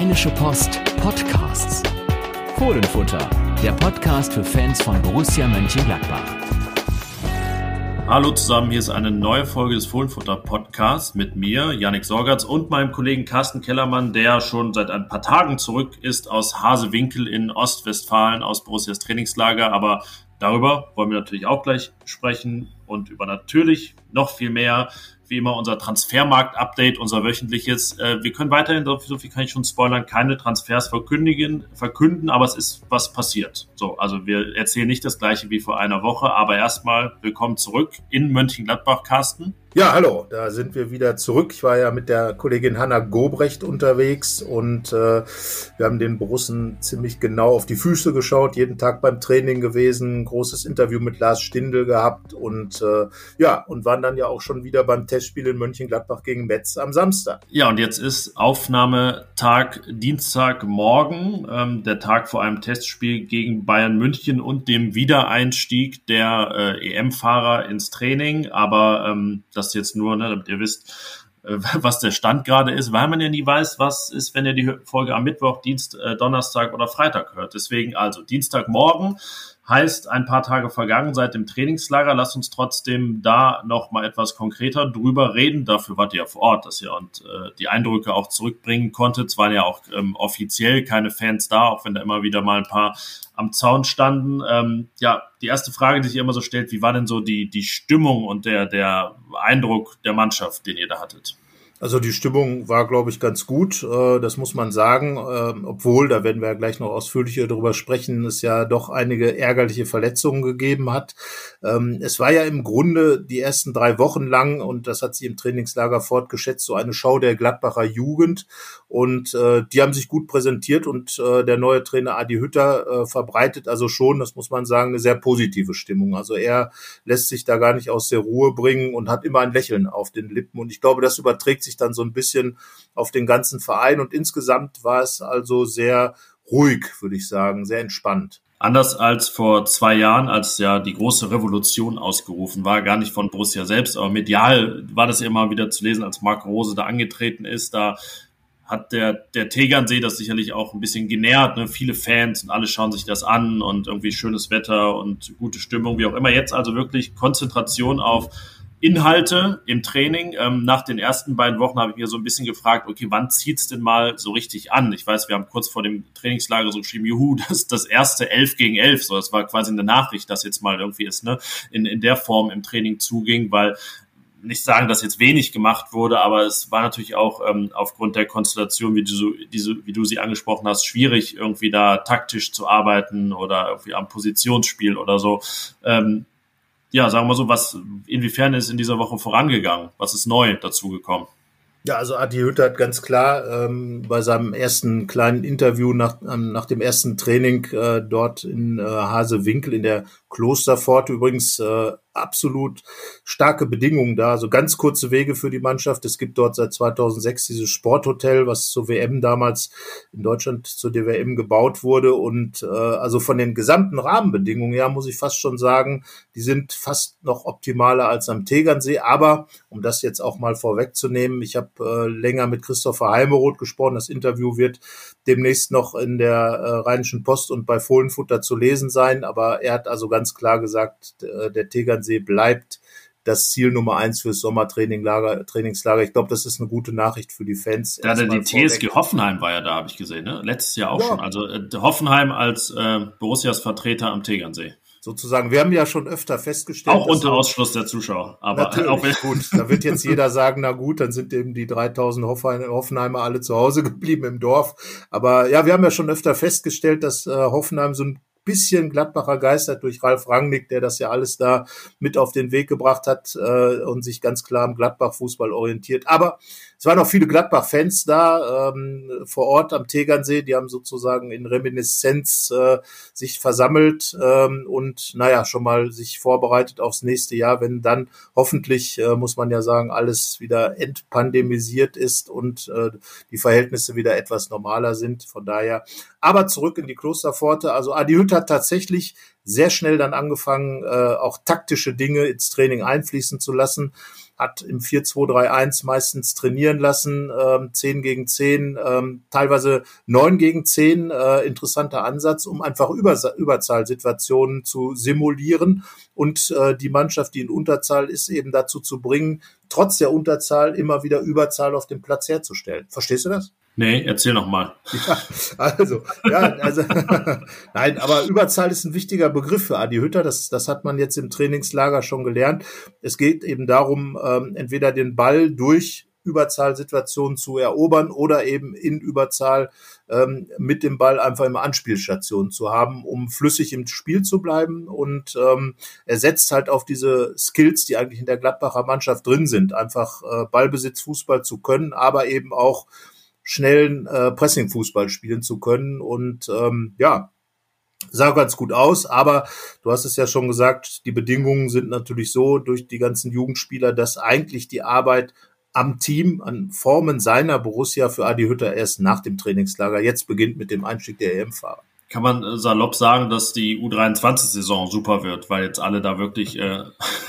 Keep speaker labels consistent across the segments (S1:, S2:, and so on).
S1: Rheinische Post Podcasts. Fohlenfutter, der Podcast für Fans von Borussia Mönchengladbach.
S2: Hallo zusammen, hier ist eine neue Folge des Fohlenfutter Podcasts mit mir, Yannick Sorgatz und meinem Kollegen Carsten Kellermann, der schon seit ein paar Tagen zurück ist aus Hasewinkel in Ostwestfalen, aus Borussias Trainingslager. Aber darüber wollen wir natürlich auch gleich sprechen und über natürlich noch viel mehr wie immer unser Transfermarkt-Update, unser wöchentliches. Äh, wir können weiterhin, so viel kann ich schon spoilern, keine Transfers verkündigen, verkünden, aber es ist was passiert. So, also wir erzählen nicht das gleiche wie vor einer Woche, aber erstmal willkommen zurück in Mönchengladbach, Carsten.
S3: Ja, hallo, da sind wir wieder zurück. Ich war ja mit der Kollegin Hanna Gobrecht unterwegs und äh, wir haben den Borussen ziemlich genau auf die Füße geschaut, jeden Tag beim Training gewesen, großes Interview mit Lars Stindl gehabt und äh, ja, und waren dann ja auch schon wieder beim Testspiel in Mönchengladbach gegen Metz am Samstag.
S2: Ja, und jetzt ist Aufnahmetag Dienstagmorgen, ähm, der Tag vor einem Testspiel gegen Bayern München und dem Wiedereinstieg der äh, EM-Fahrer ins Training, aber ähm, das jetzt nur, ne, damit ihr wisst, äh, was der Stand gerade ist, weil man ja nie weiß, was ist, wenn ihr die Folge am Mittwoch, Dienst, äh, Donnerstag oder Freitag hört. Deswegen also Dienstagmorgen heißt ein paar Tage vergangen seit dem Trainingslager. Lasst uns trotzdem da noch mal etwas konkreter drüber reden. Dafür wart ihr ja vor Ort, dass ihr und äh, die Eindrücke auch zurückbringen konntet. Es waren ja auch ähm, offiziell keine Fans da, auch wenn da immer wieder mal ein paar am Zaun standen. Ähm, ja, die erste Frage, die sich immer so stellt, wie war denn so die, die Stimmung und der, der Eindruck der Mannschaft, den ihr da hattet?
S3: Also die Stimmung war, glaube ich, ganz gut. Äh, das muss man sagen. Ähm, obwohl, da werden wir ja gleich noch ausführlicher darüber sprechen, es ja doch einige ärgerliche Verletzungen gegeben hat. Ähm, es war ja im Grunde die ersten drei Wochen lang, und das hat sie im Trainingslager fortgeschätzt, so eine Show der Gladbacher Jugend. Und äh, die haben sich gut präsentiert und äh, der neue Trainer Adi Hütter verbreitet also schon, das muss man sagen, eine sehr positive Stimmung. Also er lässt sich da gar nicht aus der Ruhe bringen und hat immer ein Lächeln auf den Lippen. Und ich glaube, das überträgt sich sich dann so ein bisschen auf den ganzen Verein und insgesamt war es also sehr ruhig, würde ich sagen, sehr entspannt.
S2: Anders als vor zwei Jahren, als ja die große Revolution ausgerufen war, gar nicht von Borussia selbst, aber medial war das ja immer wieder zu lesen, als Marc Rose da angetreten ist. Da hat der, der Tegernsee das sicherlich auch ein bisschen genährt. Ne? Viele Fans und alle schauen sich das an und irgendwie schönes Wetter und gute Stimmung, wie auch immer. Jetzt also wirklich Konzentration auf Inhalte im Training. Ähm, nach den ersten beiden Wochen habe ich mir so ein bisschen gefragt, okay, wann zieht's denn mal so richtig an? Ich weiß, wir haben kurz vor dem Trainingslager so geschrieben, juhu, das das erste elf gegen elf. So, das war quasi eine Nachricht, dass jetzt mal irgendwie ist, ne, in, in der Form im Training zuging, weil nicht sagen, dass jetzt wenig gemacht wurde, aber es war natürlich auch ähm, aufgrund der Konstellation, wie du, diese, wie du sie angesprochen hast, schwierig, irgendwie da taktisch zu arbeiten oder irgendwie am Positionsspiel oder so. Ähm, ja, sagen wir so, was, inwiefern ist in dieser Woche vorangegangen? Was ist neu dazugekommen?
S3: Ja, also Adi Hütter hat ganz klar ähm, bei seinem ersten kleinen Interview nach, ähm, nach dem ersten Training äh, dort in äh, Hasewinkel in der Klosterpforte übrigens äh, absolut starke Bedingungen da, also ganz kurze Wege für die Mannschaft. Es gibt dort seit 2006 dieses Sporthotel, was zur WM damals in Deutschland zur DWM gebaut wurde und äh, also von den gesamten Rahmenbedingungen her muss ich fast schon sagen, die sind fast noch optimaler als am Tegernsee. Aber um das jetzt auch mal vorwegzunehmen, ich habe äh, länger mit Christopher Heimeroth gesprochen. Das Interview wird demnächst noch in der äh, Rheinischen Post und bei Fohlenfutter zu lesen sein. Aber er hat also ganz klar gesagt, äh, der Tegernsee bleibt das Ziel Nummer eins fürs Sommertrainingslager. Trainingslager. Ich glaube, das ist eine gute Nachricht für die Fans.
S2: Ja, die TSG Hoffenheim war ja da, habe ich gesehen. Ne? Letztes Jahr auch ja. schon. Also äh, Hoffenheim als äh, Borussias Vertreter am Tegernsee.
S3: Sozusagen. Wir haben ja schon öfter festgestellt.
S2: Auch unter Ausschluss der Zuschauer.
S3: Aber auch gut. Da wird jetzt jeder sagen, na gut, dann sind eben die 3000 Hoffenheimer alle zu Hause geblieben im Dorf. Aber ja, wir haben ja schon öfter festgestellt, dass äh, Hoffenheim so ein bisschen Gladbacher Geister durch Ralf Rangnick, der das ja alles da mit auf den Weg gebracht hat äh, und sich ganz klar im Gladbach-Fußball orientiert. Aber es waren auch viele Gladbach-Fans da ähm, vor Ort am Tegernsee, die haben sozusagen in Reminiszenz äh, sich versammelt ähm, und naja, schon mal sich vorbereitet aufs nächste Jahr, wenn dann hoffentlich, äh, muss man ja sagen, alles wieder entpandemisiert ist und äh, die Verhältnisse wieder etwas normaler sind. Von daher, aber zurück in die Klosterpforte. Also Adi Hütter hat tatsächlich sehr schnell dann angefangen, äh, auch taktische Dinge ins Training einfließen zu lassen hat im 4-2-3-1 meistens trainieren lassen, ähm, 10 gegen 10, ähm, teilweise 9 gegen 10, äh, interessanter Ansatz, um einfach Über Überzahlsituationen zu simulieren und äh, die Mannschaft, die in Unterzahl ist, eben dazu zu bringen, trotz der Unterzahl immer wieder Überzahl auf dem Platz herzustellen. Verstehst du das?
S2: Nee, erzähl noch mal.
S3: Ja, also, ja, also, nein, aber Überzahl ist ein wichtiger Begriff für Adi Hütter. Das, das hat man jetzt im Trainingslager schon gelernt. Es geht eben darum, ähm, entweder den Ball durch Überzahlsituationen zu erobern oder eben in Überzahl ähm, mit dem Ball einfach immer Anspielstationen zu haben, um flüssig im Spiel zu bleiben. Und ähm, er setzt halt auf diese Skills, die eigentlich in der Gladbacher Mannschaft drin sind, einfach äh, Ballbesitz, Fußball zu können, aber eben auch schnellen äh, Pressing-Fußball spielen zu können. Und ähm, ja, sah ganz gut aus, aber du hast es ja schon gesagt, die Bedingungen sind natürlich so durch die ganzen Jugendspieler, dass eigentlich die Arbeit am Team, an Formen seiner Borussia für Adi Hütter erst nach dem Trainingslager jetzt beginnt mit dem Einstieg der EM-Fahrer
S2: kann man äh, salopp sagen, dass die U23-Saison super wird, weil jetzt alle da wirklich äh,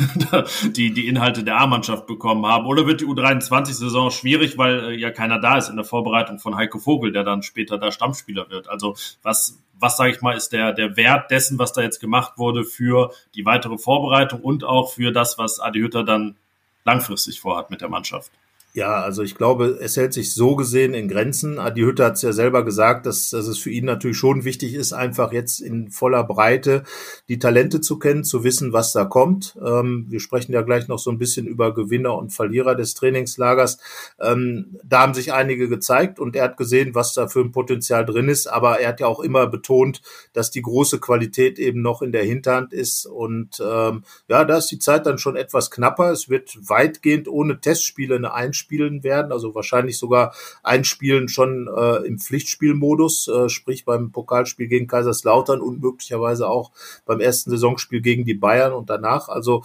S2: die, die Inhalte der A-Mannschaft bekommen haben. Oder wird die U23-Saison schwierig, weil äh, ja keiner da ist in der Vorbereitung von Heiko Vogel, der dann später da Stammspieler wird. Also was, was sage ich mal, ist der, der Wert dessen, was da jetzt gemacht wurde für die weitere Vorbereitung und auch für das, was Adi Hütter dann langfristig vorhat mit der Mannschaft?
S3: Ja, also ich glaube, es hält sich so gesehen in Grenzen. Adi Hütte hat es ja selber gesagt, dass, dass es für ihn natürlich schon wichtig ist, einfach jetzt in voller Breite die Talente zu kennen, zu wissen, was da kommt. Ähm, wir sprechen ja gleich noch so ein bisschen über Gewinner und Verlierer des Trainingslagers. Ähm, da haben sich einige gezeigt und er hat gesehen, was da für ein Potenzial drin ist. Aber er hat ja auch immer betont, dass die große Qualität eben noch in der Hinterhand ist. Und ähm, ja, da ist die Zeit dann schon etwas knapper. Es wird weitgehend ohne Testspiele eine Einstellung spielen werden, also wahrscheinlich sogar einspielen schon äh, im Pflichtspielmodus, äh, sprich beim Pokalspiel gegen Kaiserslautern und möglicherweise auch beim ersten Saisonspiel gegen die Bayern und danach. Also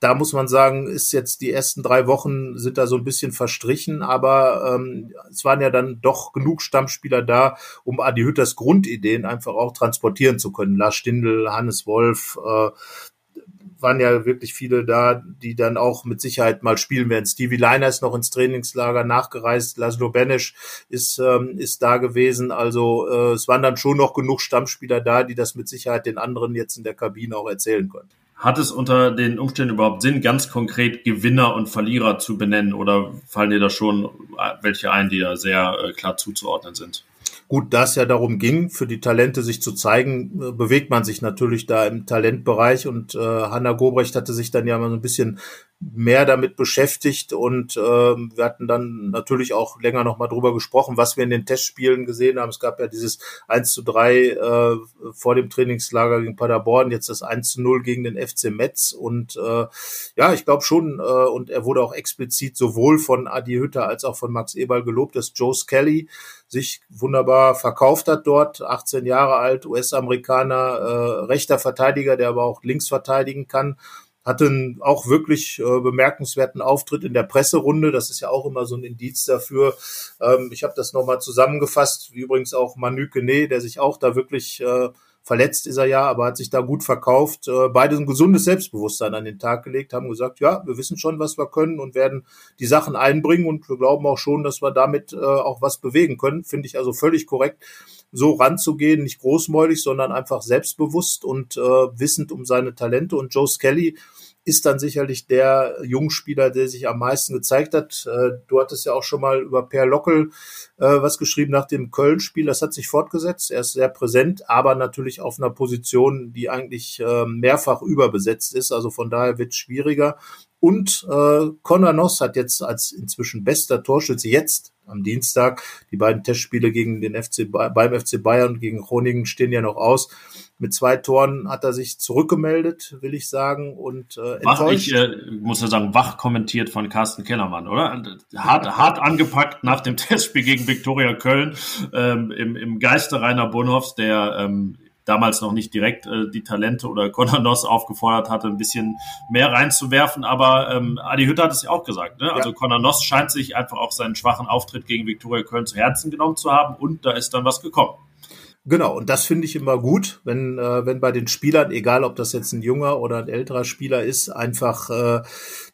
S3: da muss man sagen, ist jetzt die ersten drei Wochen sind da so ein bisschen verstrichen, aber ähm, es waren ja dann doch genug Stammspieler da, um Adi Hütters Grundideen einfach auch transportieren zu können. Lars Stindl, Hannes Wolf, äh, waren ja wirklich viele da, die dann auch mit Sicherheit mal spielen werden. Stevie Liner ist noch ins Trainingslager nachgereist, Laszlo Benesch ist, ähm, ist da gewesen. Also äh, es waren dann schon noch genug Stammspieler da, die das mit Sicherheit den anderen jetzt in der Kabine auch erzählen können.
S2: Hat es unter den Umständen überhaupt Sinn, ganz konkret Gewinner und Verlierer zu benennen oder fallen dir da schon welche ein, die da sehr äh, klar zuzuordnen sind?
S3: Gut, da es ja darum ging, für die Talente sich zu zeigen, äh, bewegt man sich natürlich da im Talentbereich und äh, Hanna Gobrecht hatte sich dann ja mal so ein bisschen mehr damit beschäftigt und äh, wir hatten dann natürlich auch länger noch mal drüber gesprochen, was wir in den Testspielen gesehen haben. Es gab ja dieses 1 zu 3 äh, vor dem Trainingslager gegen Paderborn, jetzt das 1 zu 0 gegen den FC Metz und äh, ja, ich glaube schon äh, und er wurde auch explizit sowohl von Adi Hütter als auch von Max Eberl gelobt, dass Joe Skelly sich wunderbar verkauft hat dort, 18 Jahre alt, US-Amerikaner, äh, rechter Verteidiger, der aber auch links verteidigen kann hatte auch wirklich äh, bemerkenswerten Auftritt in der Presserunde. Das ist ja auch immer so ein Indiz dafür. Ähm, ich habe das nochmal zusammengefasst, wie übrigens auch Manu Kene, der sich auch da wirklich äh, verletzt ist er ja, aber hat sich da gut verkauft. Äh, beide ein gesundes Selbstbewusstsein an den Tag gelegt, haben gesagt, ja, wir wissen schon, was wir können und werden die Sachen einbringen und wir glauben auch schon, dass wir damit äh, auch was bewegen können. Finde ich also völlig korrekt so ranzugehen, nicht großmäulig, sondern einfach selbstbewusst und äh, wissend um seine Talente. Und Joe Skelly ist dann sicherlich der Jungspieler, der sich am meisten gezeigt hat. Äh, du hattest ja auch schon mal über Per Lockel äh, was geschrieben nach dem Köln-Spiel. Das hat sich fortgesetzt. Er ist sehr präsent, aber natürlich auf einer Position, die eigentlich äh, mehrfach überbesetzt ist. Also von daher wird es schwieriger. Und äh, Conor Noss hat jetzt als inzwischen bester Torschütze jetzt am Dienstag. Die beiden Testspiele gegen den FC beim FC Bayern gegen Groningen stehen ja noch aus. Mit zwei Toren hat er sich zurückgemeldet, will ich sagen, und
S2: äh, wach, ich äh, muss ja sagen, wach kommentiert von Carsten Kellermann, oder? Hart, hart angepackt nach dem Testspiel gegen Viktoria Köln ähm, im, im Geiste Rainer Bonhoffs, der ähm, damals noch nicht direkt äh, die Talente oder Conor Noss aufgefordert hatte, ein bisschen mehr reinzuwerfen. Aber ähm, Adi Hütter hat es ja auch gesagt. Ne? Also ja. Conor Noss scheint sich einfach auch seinen schwachen Auftritt gegen Viktoria Köln zu Herzen genommen zu haben und da ist dann was gekommen.
S3: Genau, und das finde ich immer gut, wenn, äh, wenn bei den Spielern, egal ob das jetzt ein junger oder ein älterer Spieler ist, einfach äh,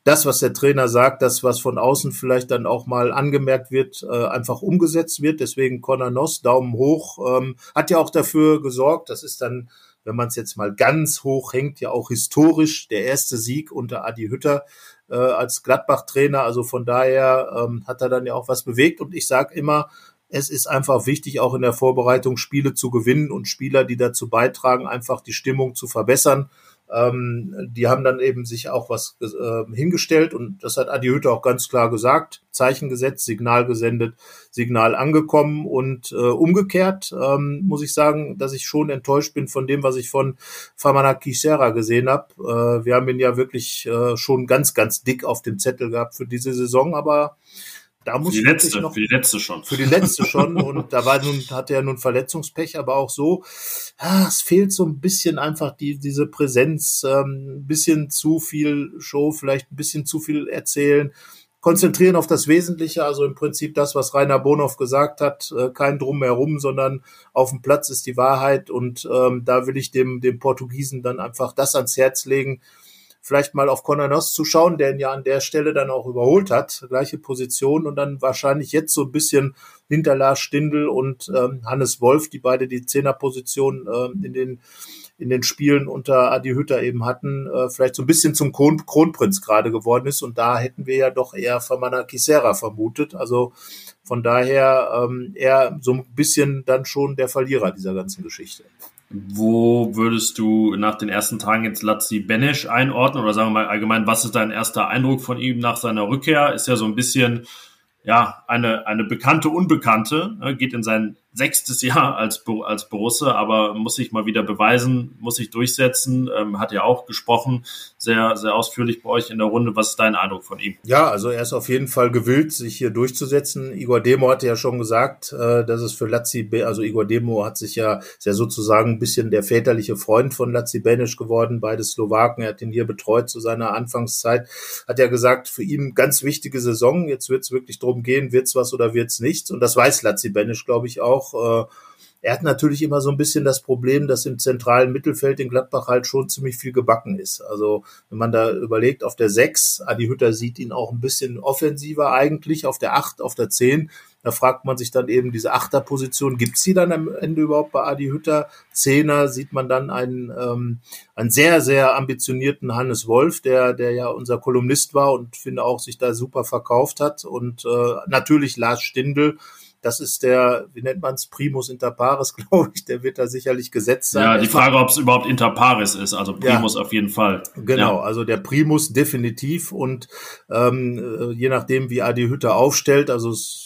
S3: das, was der Trainer sagt, das, was von außen vielleicht dann auch mal angemerkt wird, äh, einfach umgesetzt wird. Deswegen Conor Noss, Daumen hoch, ähm, hat ja auch dafür gesorgt, das ist dann wenn man es jetzt mal ganz hoch hängt, ja auch historisch der erste Sieg unter Adi Hütter äh, als Gladbach-Trainer. Also von daher ähm, hat er dann ja auch was bewegt. Und ich sage immer, es ist einfach wichtig, auch in der Vorbereitung Spiele zu gewinnen und Spieler, die dazu beitragen, einfach die Stimmung zu verbessern. Ähm, die haben dann eben sich auch was äh, hingestellt und das hat Adi Hütte auch ganz klar gesagt. Zeichen gesetzt, Signal gesendet, Signal angekommen und äh, umgekehrt ähm, muss ich sagen, dass ich schon enttäuscht bin von dem, was ich von Famana Kisera gesehen habe. Äh, wir haben ihn ja wirklich äh, schon ganz, ganz dick auf dem Zettel gehabt für diese Saison, aber da muss
S2: für die letzte, noch, für die letzte schon.
S3: Für die letzte schon. und da war nun, hatte er nun Verletzungspech, aber auch so, ja, es fehlt so ein bisschen einfach die, diese Präsenz, ähm, ein bisschen zu viel Show, vielleicht ein bisschen zu viel erzählen. Konzentrieren auf das Wesentliche, also im Prinzip das, was Rainer Bonhoff gesagt hat, äh, kein Drumherum, sondern auf dem Platz ist die Wahrheit. Und ähm, da will ich dem, dem Portugiesen dann einfach das ans Herz legen, vielleicht mal auf Konanos zu schauen, der ihn ja an der Stelle dann auch überholt hat, gleiche Position und dann wahrscheinlich jetzt so ein bisschen hinter Lars Stindl und ähm, Hannes Wolf, die beide die Zehnerposition ähm, in den in den Spielen unter Adi Hütter eben hatten, äh, vielleicht so ein bisschen zum Kron Kronprinz gerade geworden ist. Und da hätten wir ja doch eher Famana Kisera vermutet. Also von daher ähm, eher so ein bisschen dann schon der Verlierer dieser ganzen Geschichte.
S2: Wo würdest du nach den ersten Tagen jetzt Lazzi Benesch einordnen? Oder sagen wir mal allgemein, was ist dein erster Eindruck von ihm nach seiner Rückkehr? Ist ja so ein bisschen ja, eine, eine bekannte Unbekannte, ne, geht in sein sechstes Jahr als, als Borusse, aber muss sich mal wieder beweisen, muss sich durchsetzen, ähm, hat ja auch gesprochen, sehr, sehr ausführlich bei euch in der Runde. Was ist dein Eindruck von ihm?
S3: Ja, also er ist auf jeden Fall gewillt, sich hier durchzusetzen. Igor Demo hatte ja schon gesagt, äh, dass es für Lazzi, also Igor Demo hat sich ja, ist ja sozusagen ein bisschen der väterliche Freund von Lazzi Benisch geworden, beide Slowaken. Er hat ihn hier betreut zu seiner Anfangszeit. Hat ja gesagt, für ihn ganz wichtige Saison. Jetzt wird es wirklich darum gehen, wird's was oder wird's nichts. Und das weiß Lazzi Benisch, glaube ich, auch auch. Äh, er hat natürlich immer so ein bisschen das Problem, dass im zentralen Mittelfeld in Gladbach halt schon ziemlich viel gebacken ist. Also wenn man da überlegt, auf der 6, Adi Hütter sieht ihn auch ein bisschen offensiver eigentlich, auf der 8, auf der 10. Da fragt man sich dann eben diese Achterposition, gibt's die dann am Ende überhaupt bei Adi Hütter? Zehner sieht man dann einen, ähm, einen sehr, sehr ambitionierten Hannes Wolf, der, der ja unser Kolumnist war und finde auch sich da super verkauft hat. Und äh, natürlich Lars Stindl, das ist der, wie nennt man es, Primus inter pares, glaube ich, der wird da sicherlich gesetzt sein.
S2: Ja, die Frage, ob es überhaupt inter pares ist, also Primus ja, auf jeden Fall.
S3: Genau, ja. also der Primus definitiv und ähm, äh, je nachdem, wie Adi Hütter aufstellt, also es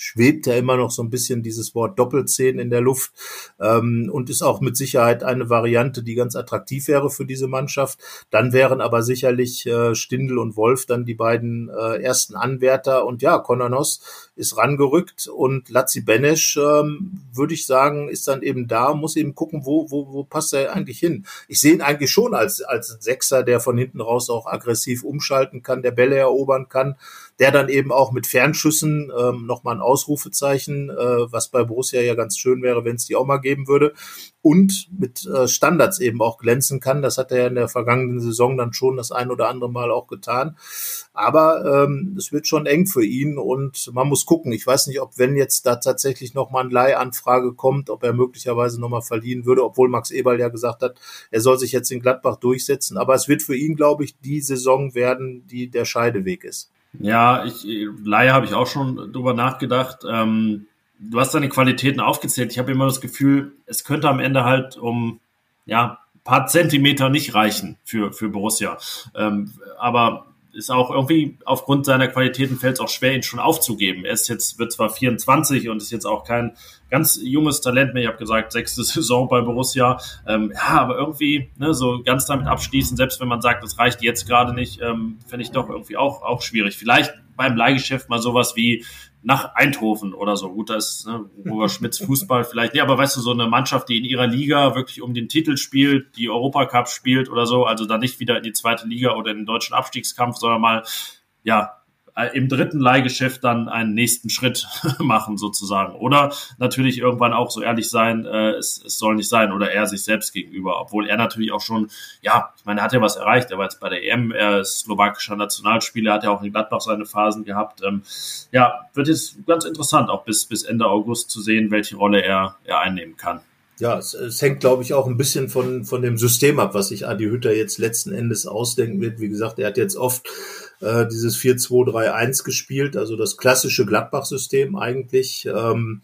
S3: schwebt ja immer noch so ein bisschen dieses Wort Doppelzehn in der Luft ähm, und ist auch mit Sicherheit eine Variante, die ganz attraktiv wäre für diese Mannschaft. Dann wären aber sicherlich äh, Stindl und Wolf dann die beiden äh, ersten Anwärter und ja, Konanos ist rangerückt und Lazzi Benesch, ähm, würde ich sagen, ist dann eben da, muss eben gucken, wo, wo, wo passt er eigentlich hin. Ich sehe ihn eigentlich schon als, als Sechser, der von hinten raus auch aggressiv umschalten kann, der Bälle erobern kann, der dann eben auch mit Fernschüssen ähm, nochmal ein Ausrufezeichen, äh, was bei Borussia ja ganz schön wäre, wenn es die auch mal geben würde, und mit äh, Standards eben auch glänzen kann. Das hat er ja in der vergangenen Saison dann schon das ein oder andere Mal auch getan. Aber ähm, es wird schon eng für ihn und man muss gucken. Ich weiß nicht, ob wenn jetzt da tatsächlich nochmal eine Leihanfrage kommt, ob er möglicherweise nochmal verliehen würde, obwohl Max Eberl ja gesagt hat, er soll sich jetzt in Gladbach durchsetzen. Aber es wird für ihn, glaube ich, die Saison werden, die der Scheideweg ist.
S2: Ja, ich, Laie habe ich auch schon drüber nachgedacht. Ähm, du hast deine Qualitäten aufgezählt. Ich habe immer das Gefühl, es könnte am Ende halt um ja paar Zentimeter nicht reichen für für Borussia. Ähm, aber ist auch irgendwie aufgrund seiner Qualitäten fällt es auch schwer, ihn schon aufzugeben. Er ist jetzt, wird zwar 24 und ist jetzt auch kein ganz junges Talent mehr. Ich habe gesagt, sechste Saison bei Borussia. Ähm, ja, aber irgendwie ne, so ganz damit abschließen, selbst wenn man sagt, das reicht jetzt gerade nicht, ähm, finde ich doch irgendwie auch, auch schwierig. Vielleicht beim Leihgeschäft mal sowas wie nach Eindhoven oder so. Gut, da ist ne, Robert Schmitz Fußball vielleicht. Nee, aber weißt du, so eine Mannschaft, die in ihrer Liga wirklich um den Titel spielt, die Europacup spielt oder so, also da nicht wieder in die zweite Liga oder in den deutschen Abstiegskampf, sondern mal, ja, im dritten Leihgeschäft dann einen nächsten Schritt machen sozusagen. Oder natürlich irgendwann auch so ehrlich sein, äh, es, es soll nicht sein oder er sich selbst gegenüber, obwohl er natürlich auch schon, ja, ich meine, er hat ja was erreicht. Er war jetzt bei der EM, er ist slowakischer Nationalspieler, hat ja auch in Gladbach seine Phasen gehabt. Ähm, ja, wird jetzt ganz interessant, auch bis, bis Ende August zu sehen, welche Rolle er, er einnehmen kann.
S3: Ja, es, es hängt, glaube ich, auch ein bisschen von, von dem System ab, was sich Adi Hütter jetzt letzten Endes ausdenken wird. Wie gesagt, er hat jetzt oft äh, dieses 4-2-3-1 gespielt, also das klassische Gladbach-System eigentlich. Ähm,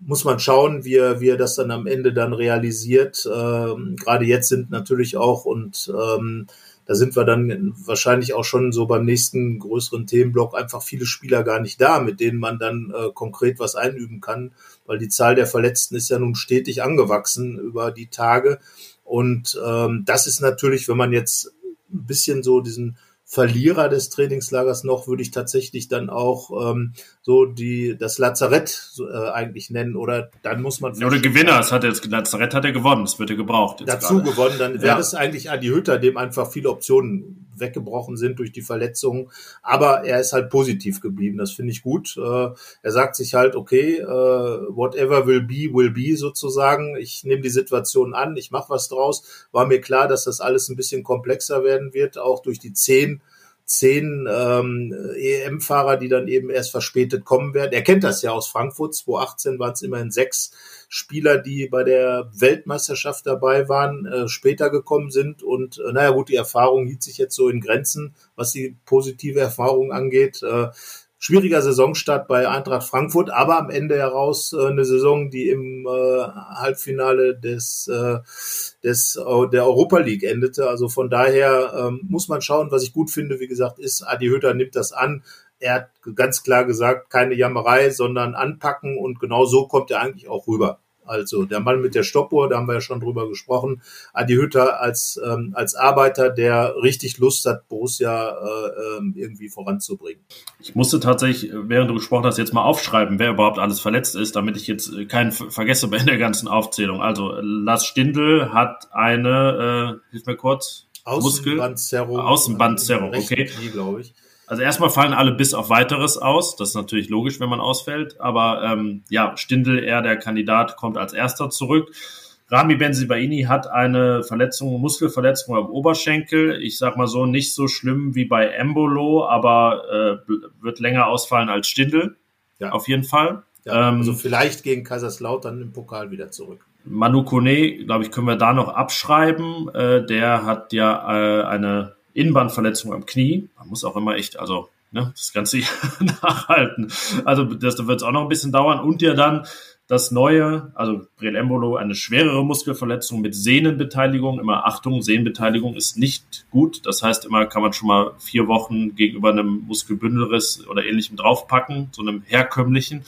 S3: muss man schauen, wie er, wie er das dann am Ende dann realisiert. Ähm, Gerade jetzt sind natürlich auch und ähm, da sind wir dann wahrscheinlich auch schon so beim nächsten größeren Themenblock einfach viele Spieler gar nicht da, mit denen man dann äh, konkret was einüben kann, weil die Zahl der Verletzten ist ja nun stetig angewachsen über die Tage. Und ähm, das ist natürlich, wenn man jetzt ein bisschen so diesen Verlierer des Trainingslagers noch, würde ich tatsächlich dann auch ähm, so die das Lazarett äh, eigentlich nennen oder dann muss man
S2: oder Gewinner es hat jetzt Lazarett hat er gewonnen es wird er gebraucht
S3: dazu gerade. gewonnen dann wäre ja. es eigentlich Adi Hütter dem einfach viele Optionen weggebrochen sind durch die Verletzungen aber er ist halt positiv geblieben das finde ich gut äh, er sagt sich halt okay äh, whatever will be will be sozusagen ich nehme die Situation an ich mache was draus war mir klar dass das alles ein bisschen komplexer werden wird auch durch die zehn zehn ähm, EM-Fahrer, die dann eben erst verspätet kommen werden. Er kennt das ja aus Frankfurt. 2018 waren es immerhin sechs Spieler, die bei der Weltmeisterschaft dabei waren, äh, später gekommen sind. Und äh, naja gut, die Erfahrung hielt sich jetzt so in Grenzen, was die positive Erfahrung angeht. Äh, schwieriger Saisonstart bei Eintracht Frankfurt, aber am Ende heraus äh, eine Saison, die im äh, Halbfinale des, äh, des der Europa League endete. Also von daher ähm, muss man schauen, was ich gut finde. Wie gesagt, ist Adi Hütter nimmt das an. Er hat ganz klar gesagt, keine Jammerei, sondern anpacken und genau so kommt er eigentlich auch rüber. Also der Mann mit der Stoppuhr, da haben wir ja schon drüber gesprochen. Adi Hütter als, ähm, als Arbeiter, der richtig Lust hat, Borussia äh, ähm, irgendwie voranzubringen.
S2: Ich musste tatsächlich, während du gesprochen hast, jetzt mal aufschreiben, wer überhaupt alles verletzt ist, damit ich jetzt keinen vergesse bei der ganzen Aufzählung. Also Lars Stindl hat eine, äh, hilf mir kurz,
S3: Außenbandzerrung.
S2: Außenbandzerrung, okay. glaube ich. Also erstmal fallen alle bis auf weiteres aus. Das ist natürlich logisch, wenn man ausfällt. Aber ähm, ja, Stindel, er der Kandidat, kommt als erster zurück. Rami Benzibaini hat eine Verletzung, Muskelverletzung am Oberschenkel. Ich sag mal so, nicht so schlimm wie bei Embolo, aber äh, wird länger ausfallen als Stindel. Ja. Auf jeden Fall.
S3: Ja, ähm, also vielleicht gegen Kaiserslautern im Pokal wieder zurück.
S2: Manu Kone, glaube ich, können wir da noch abschreiben. Äh, der hat ja äh, eine Innenbandverletzung am Knie. Man muss auch immer echt, also ne, das Ganze nachhalten. Also das da wird es auch noch ein bisschen dauern. Und ja dann das neue, also Brel Embolo, eine schwerere Muskelverletzung mit Sehnenbeteiligung. Immer Achtung, Sehnenbeteiligung ist nicht gut. Das heißt, immer kann man schon mal vier Wochen gegenüber einem Muskelbündelriss oder ähnlichem draufpacken, so einem herkömmlichen.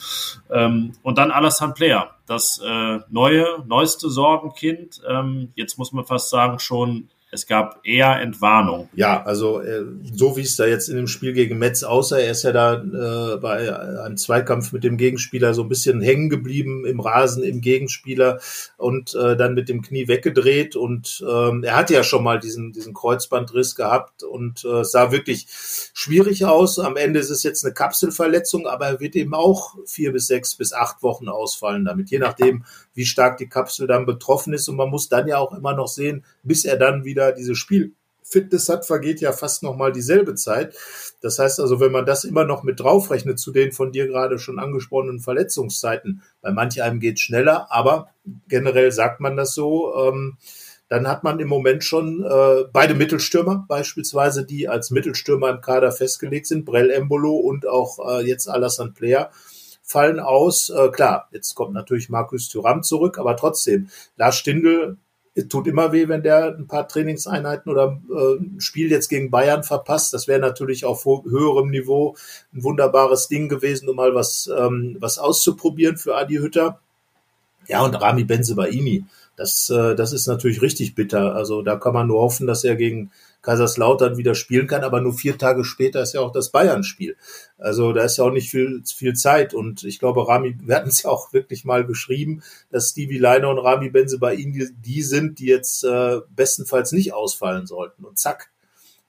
S2: Ähm, und dann Alassane Player, das äh, neue, neueste Sorgenkind. Ähm, jetzt muss man fast sagen, schon es gab eher Entwarnung.
S3: Ja, also äh, so wie es da jetzt in dem Spiel gegen Metz aussah, er ist ja da äh, bei einem Zweikampf mit dem Gegenspieler so ein bisschen hängen geblieben im Rasen im Gegenspieler und äh, dann mit dem Knie weggedreht und ähm, er hatte ja schon mal diesen diesen Kreuzbandriss gehabt und äh, sah wirklich schwierig aus. Am Ende ist es jetzt eine Kapselverletzung, aber er wird eben auch vier bis sechs bis acht Wochen ausfallen damit, je nachdem, wie stark die Kapsel dann betroffen ist und man muss dann ja auch immer noch sehen, bis er dann wieder wieder diese Spielfitness hat, vergeht ja fast nochmal dieselbe Zeit. Das heißt also, wenn man das immer noch mit draufrechnet zu den von dir gerade schon angesprochenen Verletzungszeiten, bei manch einem geht schneller, aber generell sagt man das so, ähm, dann hat man im Moment schon äh, beide Mittelstürmer, beispielsweise die als Mittelstürmer im Kader festgelegt sind, Brell Embolo und auch äh, jetzt Alassane Player, fallen aus. Äh, klar, jetzt kommt natürlich Markus Thuram zurück, aber trotzdem, Lars Stindl es tut immer weh, wenn der ein paar Trainingseinheiten oder äh, ein Spiel jetzt gegen Bayern verpasst. Das wäre natürlich auf höherem Niveau ein wunderbares Ding gewesen, um mal was, ähm, was auszuprobieren für Adi Hütter. Ja, und Rami Benzebaini, das, äh, das ist natürlich richtig bitter. Also da kann man nur hoffen, dass er gegen Kaiserslautern wieder spielen kann, aber nur vier Tage später ist ja auch das Bayern-Spiel. Also da ist ja auch nicht viel, viel Zeit und ich glaube, Rami, wir hatten es ja auch wirklich mal geschrieben, dass Stevie Leiner und Rami Benze bei ihnen die, die sind, die jetzt äh, bestenfalls nicht ausfallen sollten. Und zack,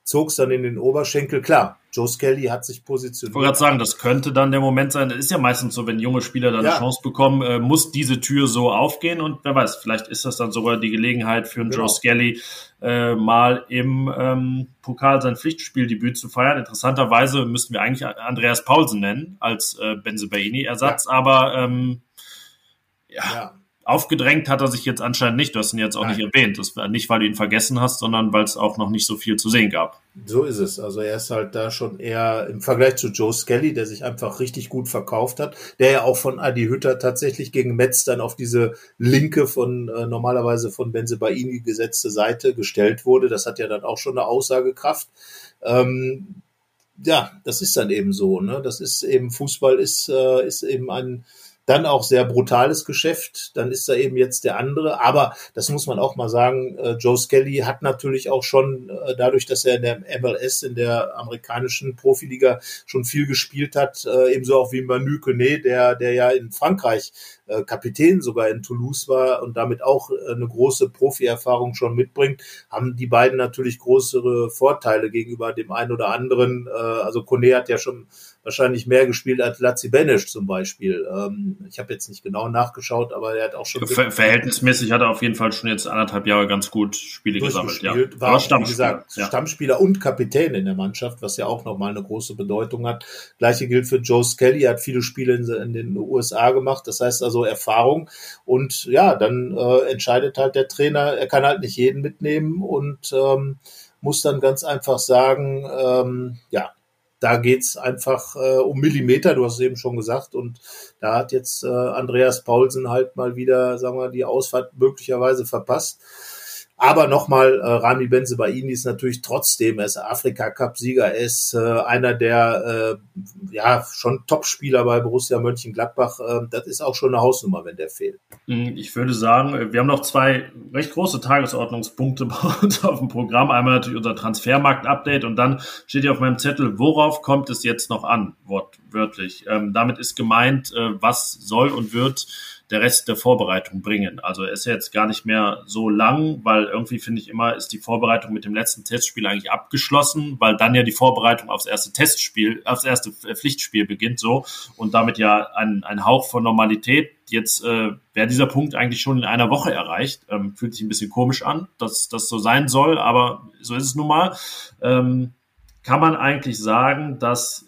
S3: zog es dann in den Oberschenkel. Klar, Joe Skelly hat sich positioniert.
S2: Ich wollte gerade sagen, das könnte dann der Moment sein. Das ist ja meistens so, wenn junge Spieler dann ja. eine Chance bekommen, äh, muss diese Tür so aufgehen und wer weiß, vielleicht ist das dann sogar die Gelegenheit für einen genau. Joe Skelly, äh, mal im ähm, Pokal sein Pflichtspieldebüt zu feiern. Interessanterweise müssten wir eigentlich Andreas Paulsen nennen als äh, Benzebaini-Ersatz, ja. aber ähm, ja. ja aufgedrängt hat er sich jetzt anscheinend nicht. Du hast ihn jetzt auch Nein. nicht erwähnt. Das war nicht, weil du ihn vergessen hast, sondern weil es auch noch nicht so viel zu sehen gab.
S3: So ist es. Also er ist halt da schon eher im Vergleich zu Joe Skelly, der sich einfach richtig gut verkauft hat, der ja auch von Adi Hütter tatsächlich gegen Metz dann auf diese linke von äh, normalerweise von Benzebaini gesetzte Seite gestellt wurde. Das hat ja dann auch schon eine Aussagekraft. Ähm, ja, das ist dann eben so. Ne? Das ist eben Fußball ist äh, ist eben ein dann auch sehr brutales Geschäft. Dann ist da eben jetzt der andere. Aber das muss man auch mal sagen. Äh, Joe Skelly hat natürlich auch schon äh, dadurch, dass er in der MLS, in der amerikanischen Profiliga schon viel gespielt hat, äh, ebenso auch wie Manu Kone, der, der ja in Frankreich äh, Kapitän sogar in Toulouse war und damit auch äh, eine große Profi-Erfahrung schon mitbringt, haben die beiden natürlich größere Vorteile gegenüber dem einen oder anderen. Äh, also Kone hat ja schon wahrscheinlich mehr gespielt als Lazzi Benisch zum Beispiel. Ähm, ich habe jetzt nicht genau nachgeschaut, aber er hat auch schon.
S2: Ver verhältnismäßig hat er auf jeden Fall schon jetzt anderthalb Jahre ganz gut Spiele gesammelt. Ja.
S3: War, auch, wie gesagt, ja. Stammspieler und Kapitän in der Mannschaft, was ja auch nochmal eine große Bedeutung hat. Gleiche gilt für Joe Skelly, er hat viele Spiele in, in den USA gemacht. Das heißt also Erfahrung. Und ja, dann äh, entscheidet halt der Trainer, er kann halt nicht jeden mitnehmen und ähm, muss dann ganz einfach sagen, ähm, ja, da geht's einfach äh, um Millimeter, du hast es eben schon gesagt. Und da hat jetzt äh, Andreas Paulsen halt mal wieder, sagen wir, die Ausfahrt möglicherweise verpasst. Aber nochmal, äh, Rami Benzebaini ist natürlich trotzdem, er ist Afrika-Cup-Sieger, er ist äh, einer der äh, ja schon Top-Spieler bei Borussia Mönchengladbach. Äh, das ist auch schon eine Hausnummer, wenn der fehlt.
S2: Hm, ich würde sagen, wir haben noch zwei recht große Tagesordnungspunkte bei uns auf dem Programm. Einmal natürlich unser Transfermarkt-Update und dann steht hier auf meinem Zettel, worauf kommt es jetzt noch an, wortwörtlich. Ähm, damit ist gemeint, äh, was soll und wird der Rest der Vorbereitung bringen. Also er ist jetzt gar nicht mehr so lang, weil irgendwie finde ich immer, ist die Vorbereitung mit dem letzten Testspiel eigentlich abgeschlossen, weil dann ja die Vorbereitung aufs erste Testspiel, aufs erste Pflichtspiel beginnt so und damit ja ein, ein Hauch von Normalität. Jetzt äh, wäre dieser Punkt eigentlich schon in einer Woche erreicht. Ähm, fühlt sich ein bisschen komisch an, dass das so sein soll, aber so ist es nun mal. Ähm, kann man eigentlich sagen, dass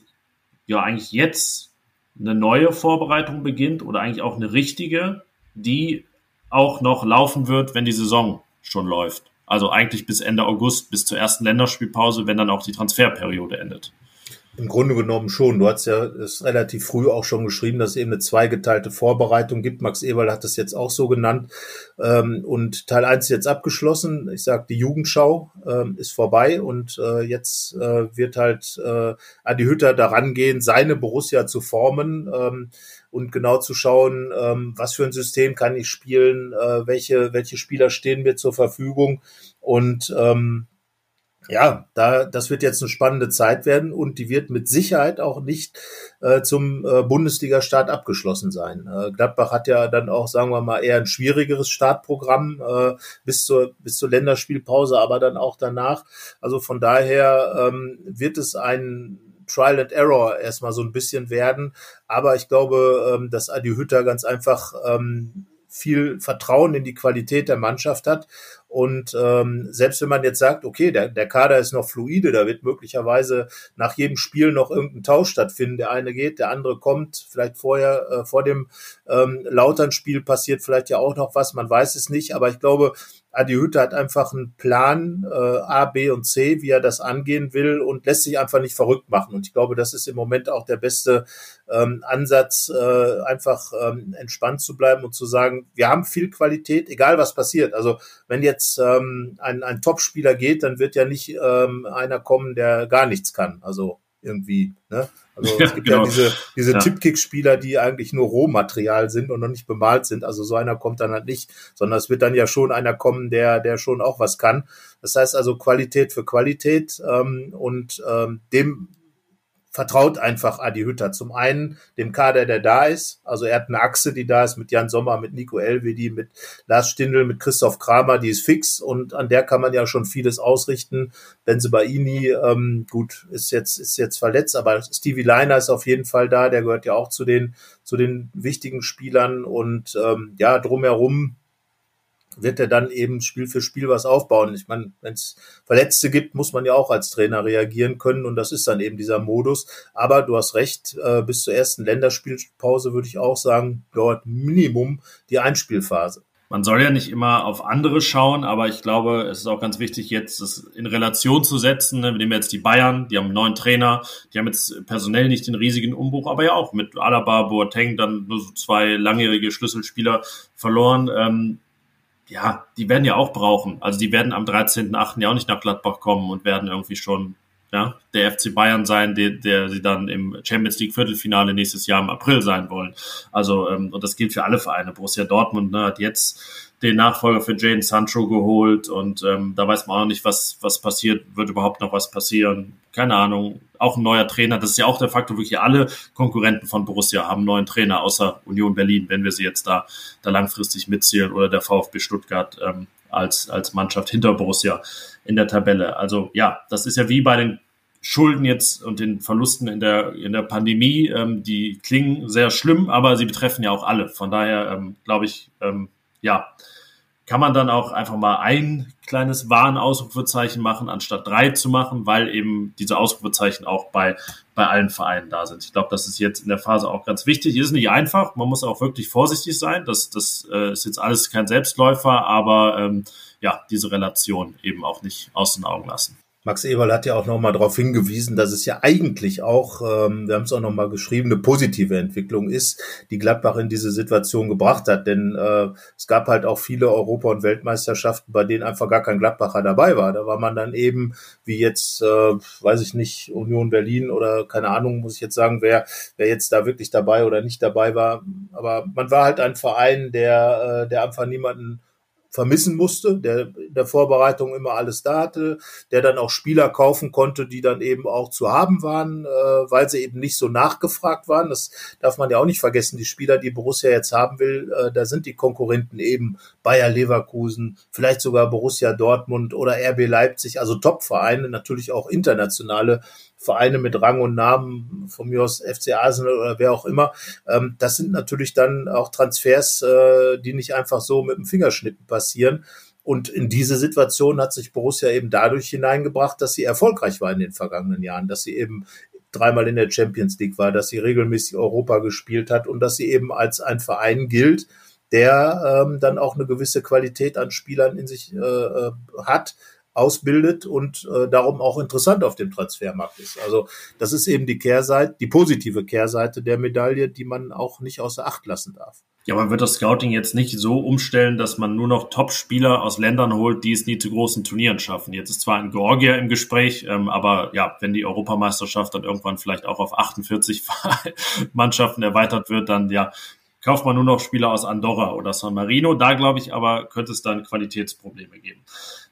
S2: ja eigentlich jetzt eine neue Vorbereitung beginnt oder eigentlich auch eine richtige, die auch noch laufen wird, wenn die Saison schon läuft. Also eigentlich bis Ende August, bis zur ersten Länderspielpause, wenn dann auch die Transferperiode endet.
S3: Im Grunde genommen schon. Du hast ja es relativ früh auch schon geschrieben, dass es eben eine zweigeteilte Vorbereitung gibt. Max Eberl hat das jetzt auch so genannt. Ähm, und Teil 1 ist jetzt abgeschlossen. Ich sage, die Jugendschau ähm, ist vorbei und äh, jetzt äh, wird halt äh, Adi Hütter daran gehen, seine Borussia zu formen ähm, und genau zu schauen, was für ein System kann ich spielen, welche, welche Spieler stehen mir zur Verfügung und ja, da, das wird jetzt eine spannende Zeit werden und die wird mit Sicherheit auch nicht äh, zum äh, Bundesliga-Start abgeschlossen sein. Äh, Gladbach hat ja dann auch, sagen wir mal, eher ein schwierigeres Startprogramm äh, bis zur bis zur Länderspielpause, aber dann auch danach. Also von daher ähm, wird es ein Trial and Error erstmal so ein bisschen werden. Aber ich glaube, ähm, dass Adi Hütter ganz einfach ähm, viel Vertrauen in die Qualität der Mannschaft hat. Und ähm, selbst wenn man jetzt sagt, okay, der, der Kader ist noch fluide, da wird möglicherweise nach jedem Spiel noch irgendein Tausch stattfinden. Der eine geht, der andere kommt, vielleicht vorher, äh, vor dem ähm, Lautern-Spiel passiert vielleicht ja auch noch was, man weiß es nicht. Aber ich glaube, Adi Hütte hat einfach einen Plan, äh, A, B und C, wie er das angehen will und lässt sich einfach nicht verrückt machen. Und ich glaube, das ist im Moment auch der beste ähm, Ansatz, äh, einfach ähm, entspannt zu bleiben und zu sagen, wir haben viel Qualität, egal was passiert. Also wenn jetzt ähm, ein, ein Top-Spieler geht, dann wird ja nicht ähm, einer kommen, der gar nichts kann. Also irgendwie. Ne? Also ja, es gibt genau. ja diese, diese ja. Tippkick-Spieler, die eigentlich nur Rohmaterial sind und noch nicht bemalt sind. Also so einer kommt dann halt nicht, sondern es wird dann ja schon einer kommen, der, der schon auch was kann. Das heißt also Qualität für Qualität ähm, und ähm, dem vertraut einfach Adi Hütter. Zum einen dem Kader, der da ist. Also er hat eine Achse, die da ist mit Jan Sommer, mit Nico Elvedi, mit Lars Stindl, mit Christoph Kramer, die ist fix und an der kann man ja schon vieles ausrichten. Benzebaini, ähm, gut, ist jetzt, ist jetzt verletzt, aber Stevie Leiner ist auf jeden Fall da, der gehört ja auch zu den, zu den wichtigen Spielern und ähm, ja, drumherum wird er dann eben Spiel für Spiel was aufbauen. Ich meine, wenn es Verletzte gibt, muss man ja auch als Trainer reagieren können und das ist dann eben dieser Modus. Aber du hast recht, äh, bis zur ersten Länderspielpause würde ich auch sagen, dauert Minimum die Einspielphase.
S2: Man soll ja nicht immer auf andere schauen, aber ich glaube, es ist auch ganz wichtig, jetzt das in Relation zu setzen. Ne? Wir nehmen jetzt die Bayern, die haben einen neuen Trainer, die haben jetzt personell nicht den riesigen Umbruch, aber ja auch mit Alaba, Boateng dann nur so zwei langjährige Schlüsselspieler verloren. Ähm, ja, die werden ja auch brauchen. Also die werden am 13.8. ja auch nicht nach Gladbach kommen und werden irgendwie schon ja, der FC Bayern sein, der, der sie dann im Champions League Viertelfinale nächstes Jahr im April sein wollen. Also, ähm, und das gilt für alle Vereine. Borussia Dortmund ne, hat jetzt den Nachfolger für Jane Sancho geholt und ähm, da weiß man auch nicht, was, was passiert, wird überhaupt noch was passieren. Keine Ahnung. Auch ein neuer Trainer, das ist ja auch der Faktor, wirklich alle Konkurrenten von Borussia haben einen neuen Trainer, außer Union Berlin, wenn wir sie jetzt da, da langfristig mitzählen oder der VfB Stuttgart ähm, als, als Mannschaft hinter Borussia in der Tabelle. Also ja, das ist ja wie bei den Schulden jetzt und den Verlusten in der, in der Pandemie, ähm, die klingen sehr schlimm, aber sie betreffen ja auch alle. Von daher ähm, glaube ich, ähm, ja, kann man dann auch einfach mal ein kleines Warnausrufezeichen machen, anstatt drei zu machen, weil eben diese Ausrufezeichen auch bei, bei allen Vereinen da sind. Ich glaube, das ist jetzt in der Phase auch ganz wichtig. Ist nicht einfach, man muss auch wirklich vorsichtig sein. Das, das äh, ist jetzt alles kein Selbstläufer, aber ähm, ja, diese Relation eben auch nicht aus den Augen lassen.
S3: Max Eberl hat ja auch nochmal darauf hingewiesen, dass es ja eigentlich auch, ähm, wir haben es auch nochmal geschrieben, eine positive Entwicklung ist, die Gladbach in diese Situation gebracht hat. Denn äh, es gab halt auch viele Europa- und Weltmeisterschaften, bei denen einfach gar kein Gladbacher dabei war. Da war man dann eben, wie jetzt, äh, weiß ich nicht, Union Berlin oder keine Ahnung, muss ich jetzt sagen, wer, wer jetzt da wirklich dabei oder nicht dabei war. Aber man war halt ein Verein, der, äh, der einfach niemanden vermissen musste, der in der Vorbereitung immer alles da hatte, der dann auch Spieler kaufen konnte, die dann eben auch zu haben waren, äh, weil sie eben nicht so nachgefragt waren. Das darf man ja auch nicht vergessen. Die Spieler, die Borussia jetzt haben will, äh, da sind die Konkurrenten eben Bayer Leverkusen, vielleicht sogar Borussia Dortmund oder RB Leipzig, also Top-Vereine, natürlich auch internationale Vereine mit Rang und Namen, von mir aus FC Arsenal oder wer auch immer. Ähm, das sind natürlich dann auch Transfers, äh, die nicht einfach so mit dem Fingerschnippen passieren. Und in diese Situation hat sich Borussia eben dadurch hineingebracht, dass sie erfolgreich war in den vergangenen Jahren, dass sie eben dreimal in der Champions League war, dass sie regelmäßig Europa gespielt hat und dass sie eben als ein Verein gilt, der ähm, dann auch eine gewisse Qualität an Spielern in sich äh, äh hat, ausbildet und äh, darum auch interessant auf dem Transfermarkt ist. Also das ist eben die Kehrseite, die positive Kehrseite der Medaille, die man auch nicht außer Acht lassen darf.
S2: Ja, man wird das Scouting jetzt nicht so umstellen, dass man nur noch Top-Spieler aus Ländern holt, die es nie zu großen Turnieren schaffen. Jetzt ist zwar ein Georgier im Gespräch, ähm, aber ja, wenn die Europameisterschaft dann irgendwann vielleicht auch auf 48 Mannschaften erweitert wird, dann ja, kauft man nur noch Spieler aus Andorra oder San Marino. Da glaube ich aber, könnte es dann Qualitätsprobleme geben.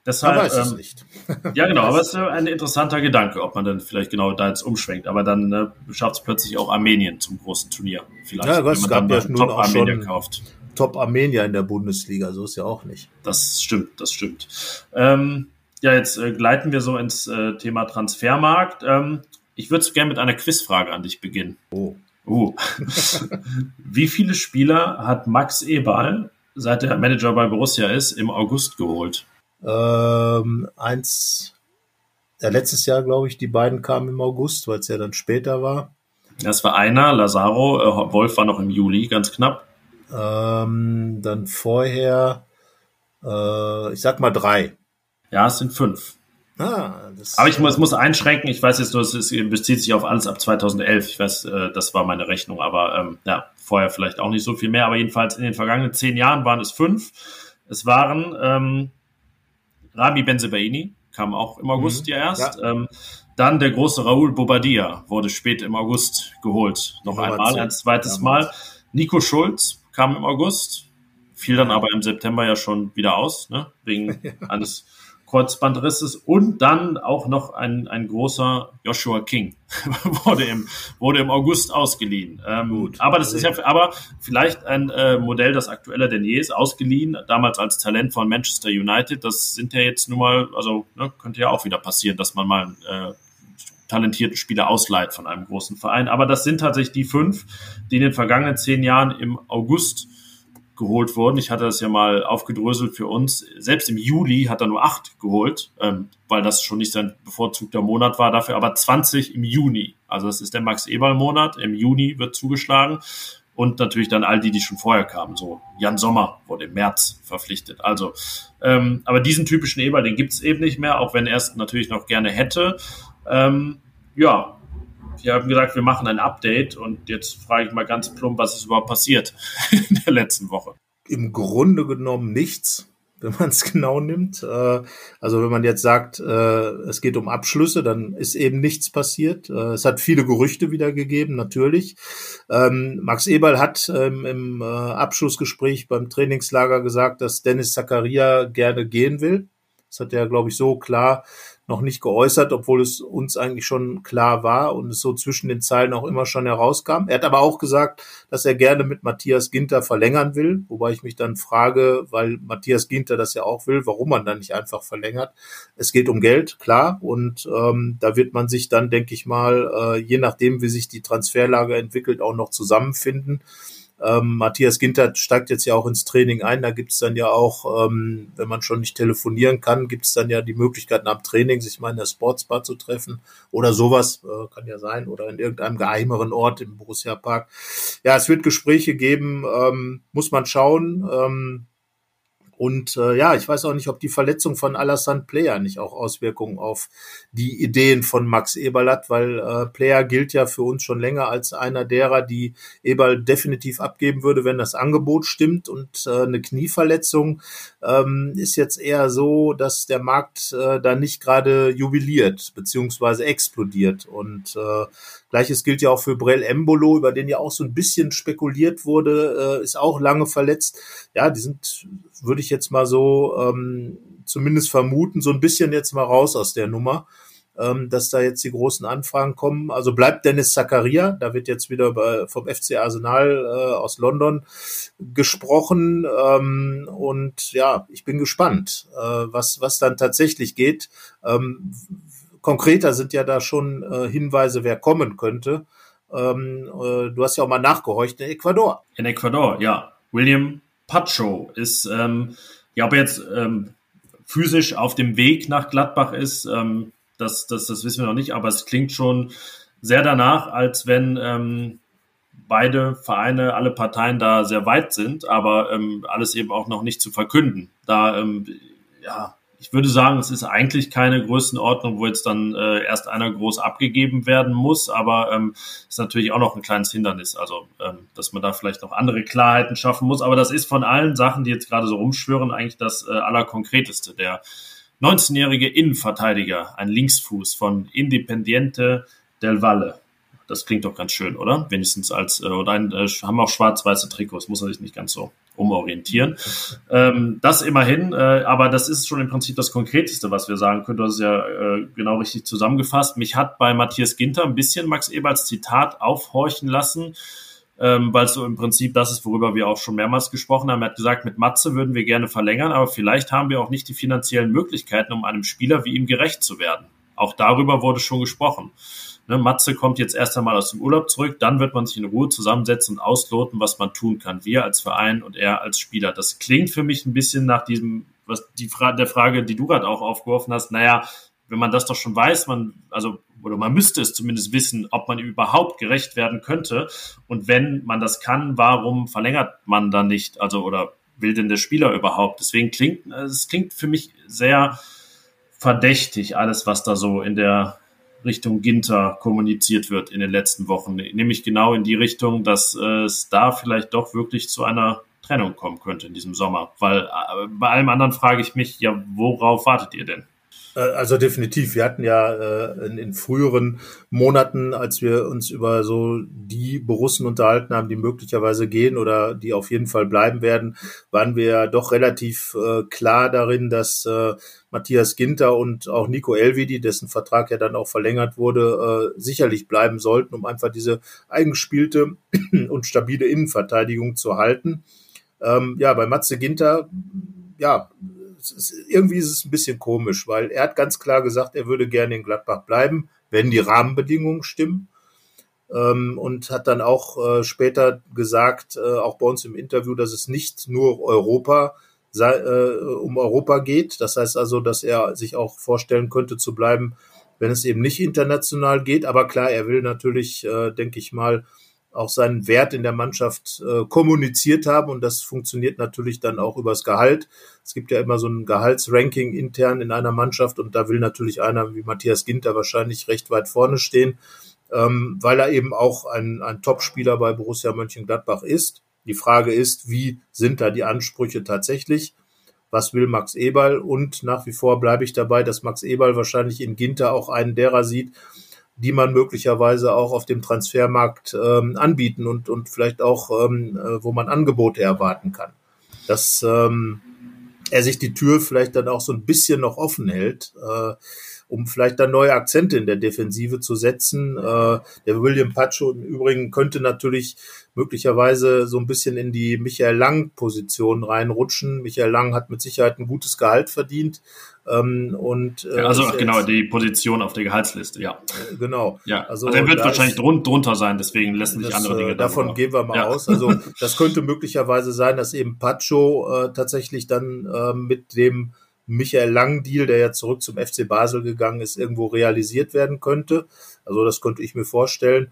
S3: Deshalb, man weiß es ähm, nicht.
S2: ja, genau, aber es ist ein interessanter Gedanke, ob man dann vielleicht genau da jetzt umschwenkt. Aber dann ne, schafft es plötzlich auch Armenien zum großen Turnier. Vielleicht,
S3: ja, es gab ja nun Top auch Armenier kauft. Top Armenier in der Bundesliga, so ist ja auch nicht.
S2: Das stimmt, das stimmt. Ähm, ja, jetzt äh, gleiten wir so ins äh, Thema Transfermarkt. Ähm, ich würde gerne mit einer Quizfrage an dich beginnen.
S3: Oh.
S2: Uh. Wie viele Spieler hat Max Eberl, seit er Manager bei Borussia ist, im August geholt?
S3: Ähm, eins, ja, letztes Jahr, glaube ich, die beiden kamen im August, weil es ja dann später war.
S2: Das war einer, Lazaro, äh, Wolf war noch im Juli, ganz knapp.
S3: Ähm, dann vorher, äh, ich sag mal drei.
S2: Ja, es sind fünf.
S3: Ah,
S2: Aber ich muss, muss einschränken, ich weiß jetzt nur, es bezieht sich auf alles ab 2011. Ich weiß, äh, das war meine Rechnung, aber ähm, ja, vorher vielleicht auch nicht so viel mehr. Aber jedenfalls in den vergangenen zehn Jahren waren es fünf. Es waren ähm, Rami Benzebaini kam auch im August mhm. ja erst. Ja. Ähm, dann der große Raoul Bobadilla wurde spät im August geholt. Noch einmal, ein zweites Mal. Nico Schulz kam im August, fiel dann aber im September ja schon wieder aus, ne? wegen eines Kreuzbandrisses und dann auch noch ein, ein großer Joshua King wurde, im, wurde im August ausgeliehen. Ähm, Gut. Aber das ist ja, aber vielleicht ein äh, Modell, das aktueller denn je ist, ausgeliehen, damals als Talent von Manchester United. Das sind ja jetzt nun mal, also ne, könnte ja auch wieder passieren, dass man mal äh, talentierten Spieler ausleiht von einem großen Verein. Aber das sind tatsächlich die fünf, die in den vergangenen zehn Jahren im August geholt wurden. Ich hatte das ja mal aufgedröselt für uns. Selbst im Juli hat er nur acht geholt, ähm, weil das schon nicht sein bevorzugter Monat war. Dafür aber 20 im Juni. Also das ist der Max-Eberl-Monat. Im Juni wird zugeschlagen. Und natürlich dann all die, die schon vorher kamen. So Jan Sommer wurde im März verpflichtet. Also, ähm, aber diesen typischen Eberl, den gibt's eben nicht mehr, auch wenn er es natürlich noch gerne hätte. Ähm, ja, wir haben gesagt, wir machen ein Update und jetzt frage ich mal ganz plump, was ist überhaupt passiert in der letzten Woche?
S3: Im Grunde genommen nichts, wenn man es genau nimmt. Äh, also wenn man jetzt sagt, äh, es geht um Abschlüsse, dann ist eben nichts passiert. Äh, es hat viele Gerüchte wieder gegeben, natürlich. Ähm, Max Eberl hat ähm, im Abschlussgespräch beim Trainingslager gesagt, dass Dennis Zakaria gerne gehen will. Das hat er, glaube ich, so klar noch nicht geäußert, obwohl es uns eigentlich schon klar war und es so zwischen den Zeilen auch immer schon herauskam. Er hat aber auch gesagt, dass er gerne mit Matthias Ginter verlängern will, wobei ich mich dann frage, weil Matthias Ginter das ja auch will, warum man dann nicht einfach verlängert. Es geht um Geld, klar, und ähm, da wird man sich dann, denke ich mal, äh, je nachdem, wie sich die Transferlage entwickelt, auch noch zusammenfinden. Ähm, Matthias Ginter steigt jetzt ja auch ins Training ein. Da gibt es dann ja auch, ähm, wenn man schon nicht telefonieren kann, gibt es dann ja die Möglichkeit nach dem Training, sich mal in der Sportsbar zu treffen oder sowas, äh, kann ja sein, oder in irgendeinem geheimeren Ort im Borussia Park. Ja, es wird Gespräche geben, ähm, muss man schauen. Und äh, ja, ich weiß auch nicht, ob die Verletzung von Alassane Player nicht auch Auswirkungen auf die Ideen von Max Eberl hat, weil äh, Player gilt ja für uns schon länger als einer derer, die Eberl definitiv abgeben würde, wenn das Angebot stimmt. Und äh, eine Knieverletzung ähm, ist jetzt eher so, dass der Markt äh, da nicht gerade jubiliert beziehungsweise explodiert. Und äh, Gleiches gilt ja auch für Brell Embolo, über den ja auch so ein bisschen spekuliert wurde, äh, ist auch lange verletzt. Ja, die sind, würde ich jetzt mal so ähm, zumindest vermuten, so ein bisschen jetzt mal raus aus der Nummer, ähm, dass da jetzt die großen Anfragen kommen. Also bleibt Dennis Zakaria, da wird jetzt wieder bei, vom FC Arsenal äh, aus London gesprochen. Ähm, und ja, ich bin gespannt, äh, was, was dann tatsächlich geht. Ähm, konkreter sind ja da schon äh, Hinweise, wer kommen könnte. Ähm, äh, du hast ja auch mal nachgehorcht in Ecuador.
S2: In Ecuador, ja. William Pacho ist, ähm, ja, ob er jetzt ähm, physisch auf dem Weg nach Gladbach ist, ähm, das, das, das wissen wir noch nicht, aber es klingt schon sehr danach, als wenn ähm, beide Vereine, alle Parteien da sehr weit sind, aber ähm, alles eben auch noch nicht zu verkünden. Da, ja, ich würde sagen, es ist eigentlich keine Größenordnung, wo jetzt dann äh, erst einer groß abgegeben werden muss, aber ähm, ist natürlich auch noch ein kleines Hindernis, also ähm, dass man da vielleicht noch andere Klarheiten schaffen muss. Aber das ist von allen Sachen, die jetzt gerade so rumschwören, eigentlich das äh, allerkonkreteste. Der 19-jährige Innenverteidiger, ein Linksfuß von Independiente del Valle. Das klingt doch ganz schön, oder? Wenigstens als, äh, oder ein, äh, haben auch schwarz-weiße Trikots, muss er sich nicht ganz so umorientieren. Ähm, das immerhin, äh, aber das ist schon im Prinzip das Konkreteste, was wir sagen können. Hast es ja äh, genau richtig zusammengefasst. Mich hat bei Matthias Ginter ein bisschen Max Eberts Zitat aufhorchen lassen, ähm, weil es so im Prinzip das ist, worüber wir auch schon mehrmals gesprochen haben. Er hat gesagt, mit Matze würden wir gerne verlängern, aber vielleicht haben wir auch nicht die finanziellen Möglichkeiten, um einem Spieler wie ihm gerecht zu werden. Auch darüber wurde schon gesprochen. Ne, Matze kommt jetzt erst einmal aus dem Urlaub zurück, dann wird man sich in Ruhe zusammensetzen und ausloten, was man tun kann. Wir als Verein und er als Spieler. Das klingt für mich ein bisschen nach diesem, was die Frage, der Frage, die du gerade auch aufgeworfen hast. Naja, wenn man das doch schon weiß, man, also, oder man müsste es zumindest wissen, ob man überhaupt gerecht werden könnte. Und wenn man das kann, warum verlängert man dann nicht? Also, oder will denn der Spieler überhaupt? Deswegen klingt, es klingt für mich sehr verdächtig, alles, was da so in der Richtung Ginter kommuniziert wird in den letzten Wochen. Nämlich genau in die Richtung, dass äh, es da vielleicht doch wirklich zu einer Trennung kommen könnte in diesem Sommer. Weil äh, bei allem anderen frage ich mich, ja, worauf wartet ihr denn?
S3: Äh, also definitiv. Wir hatten ja äh, in, in, früheren Monaten, als wir uns über so die Borussen unterhalten haben, die möglicherweise gehen oder die auf jeden Fall bleiben werden, waren wir ja doch relativ äh, klar darin, dass äh, Matthias Ginter und auch Nico Elvidi, dessen Vertrag ja dann auch verlängert wurde, äh, sicherlich bleiben sollten, um einfach diese eingespielte und stabile Innenverteidigung zu halten. Ähm, ja, bei Matze Ginter, ja, ist, irgendwie ist es ein bisschen komisch, weil er hat ganz klar gesagt, er würde gerne in Gladbach bleiben, wenn die Rahmenbedingungen stimmen. Ähm, und hat dann auch äh, später gesagt, äh, auch bei uns im Interview, dass es nicht nur Europa sei, äh, um Europa geht. Das heißt also, dass er sich auch vorstellen könnte zu bleiben, wenn es eben nicht international geht. Aber klar, er will natürlich, äh, denke ich mal, auch seinen Wert in der Mannschaft äh, kommuniziert haben und das funktioniert natürlich dann auch übers Gehalt. Es gibt ja immer so ein Gehaltsranking intern in einer Mannschaft und da will natürlich einer wie Matthias Ginter wahrscheinlich recht weit vorne stehen, ähm, weil er eben auch ein, ein Topspieler bei Borussia Mönchengladbach ist. Die Frage ist, wie sind da die Ansprüche tatsächlich? Was will Max Eberl? Und nach wie vor bleibe ich dabei, dass Max Eberl wahrscheinlich in Ginter auch einen derer sieht, die man möglicherweise auch auf dem Transfermarkt ähm, anbieten und, und vielleicht auch, ähm, äh, wo man Angebote erwarten kann. Dass ähm, er sich die Tür vielleicht dann auch so ein bisschen noch offen hält, äh, um vielleicht dann neue Akzente in der Defensive zu setzen. Äh, der William Pacho im Übrigen könnte natürlich möglicherweise so ein bisschen in die Michael Lang-Position reinrutschen. Michael Lang hat mit Sicherheit ein gutes Gehalt verdient. Ähm, und,
S2: äh, also genau, die Position auf der Gehaltsliste, ja.
S3: Äh, genau.
S2: Ja. Also, also er wird wahrscheinlich ist, drunter sein, deswegen lassen sich andere Dinge
S3: äh, Davon darüber. gehen wir mal ja. aus. Also das könnte möglicherweise sein, dass eben Pacho äh, tatsächlich dann äh, mit dem Michael Lang-Deal, der ja zurück zum FC Basel gegangen ist, irgendwo realisiert werden könnte. Also das könnte ich mir vorstellen.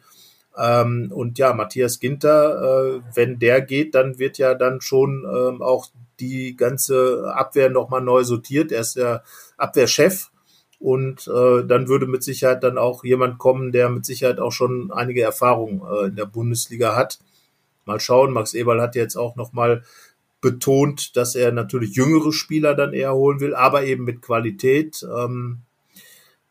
S3: Ähm, und ja, Matthias Ginter, äh, wenn der geht, dann wird ja dann schon ähm, auch die ganze Abwehr nochmal neu sortiert. Er ist der Abwehrchef und äh, dann würde mit Sicherheit dann auch jemand kommen, der mit Sicherheit auch schon einige Erfahrungen äh, in der Bundesliga hat. Mal schauen, Max Eberl hat jetzt auch nochmal betont, dass er natürlich jüngere Spieler dann eher holen will, aber eben mit Qualität. Ähm,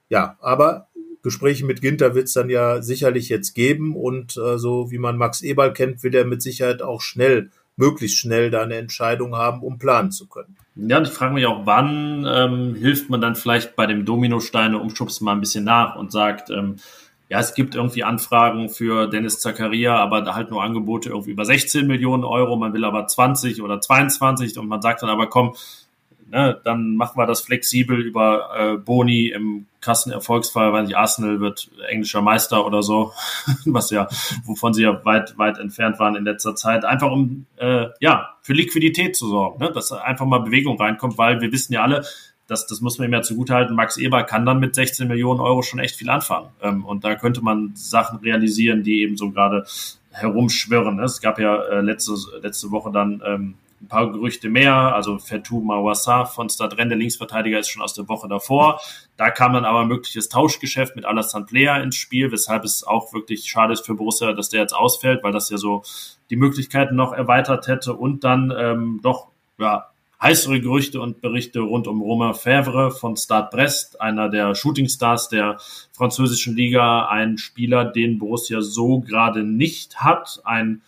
S3: ja, aber Gespräche mit Ginter wird es dann ja sicherlich jetzt geben und äh, so wie man Max Eberl kennt, will er mit Sicherheit auch schnell, möglichst schnell da eine Entscheidung haben, um planen zu können.
S2: Ja, ich frage mich auch, wann ähm, hilft man dann vielleicht bei dem Dominosteine umschubsen mal ein bisschen nach und sagt, ähm, ja, es gibt irgendwie Anfragen für Dennis Zakaria, aber halt nur Angebote irgendwie über 16 Millionen Euro, man will aber 20 oder 22 und man sagt dann aber, komm, ne, dann machen wir das flexibel über äh, Boni im krassen Erfolgsfall, weil nicht Arsenal wird englischer Meister oder so, was ja, wovon sie ja weit, weit entfernt waren in letzter Zeit, einfach um äh, ja für Liquidität zu sorgen, ne? dass einfach mal Bewegung reinkommt, weil wir wissen ja alle, das, das muss man ihm ja zugutehalten, Max Eber kann dann mit 16 Millionen Euro schon echt viel anfangen. Ähm, und da könnte man Sachen realisieren, die eben so gerade herumschwirren. Es gab ja äh, letzte, letzte Woche dann ähm, ein paar Gerüchte mehr. Also Fatou Mawassa von Stadren, der Linksverteidiger, ist schon aus der Woche davor. Da kam dann aber ein mögliches Tauschgeschäft mit Alassane Player ins Spiel, weshalb es auch wirklich schade ist für Borussia, dass der jetzt ausfällt, weil das ja so die Möglichkeiten noch erweitert hätte und dann ähm, doch ja, heißere Gerüchte und Berichte rund um Romain Fèvre von Stade Brest, einer der Shootingstars der französischen Liga, ein Spieler, den Borussia so gerade nicht hat, ein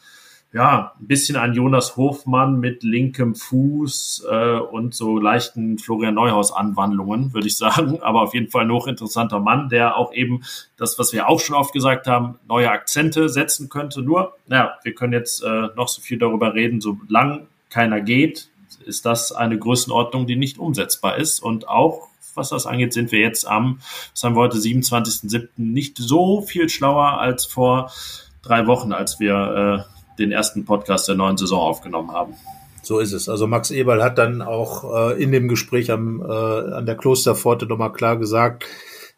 S2: ja, ein bisschen ein Jonas Hofmann mit linkem Fuß äh, und so leichten Florian Neuhaus-Anwandlungen, würde ich sagen. Aber auf jeden Fall ein hochinteressanter Mann, der auch eben das, was wir auch schon oft gesagt haben, neue Akzente setzen könnte. Nur, naja, wir können jetzt äh, noch so viel darüber reden, solange keiner geht, ist das eine Größenordnung, die nicht umsetzbar ist. Und auch was das angeht, sind wir jetzt am, was haben wir heute, 27.07. nicht so viel schlauer als vor drei Wochen, als wir äh, den ersten Podcast der neuen Saison aufgenommen haben.
S3: So ist es. Also Max Eberl hat dann auch äh, in dem Gespräch am, äh, an der Klosterpforte nochmal klar gesagt,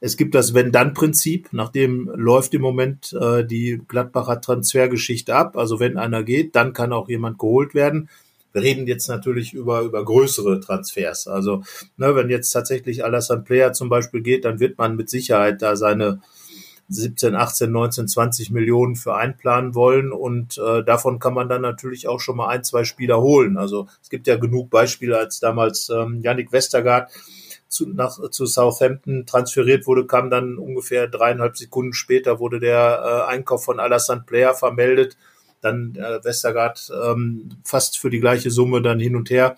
S3: es gibt das Wenn-Dann-Prinzip, nachdem läuft im Moment äh, die Gladbacher Transfergeschichte ab. Also wenn einer geht, dann kann auch jemand geholt werden. Wir reden jetzt natürlich über, über größere Transfers. Also ne, wenn jetzt tatsächlich Alassane Player zum Beispiel geht, dann wird man mit Sicherheit da seine 17, 18, 19, 20 Millionen für einplanen wollen und äh, davon kann man dann natürlich auch schon mal ein, zwei Spieler holen. Also es gibt ja genug Beispiele, als damals ähm, Yannick Westergaard zu, nach, zu Southampton transferiert wurde, kam dann ungefähr dreieinhalb Sekunden später wurde der äh, Einkauf von Alassane Player vermeldet dann äh, Westergaard ähm, fast für die gleiche Summe dann hin und her.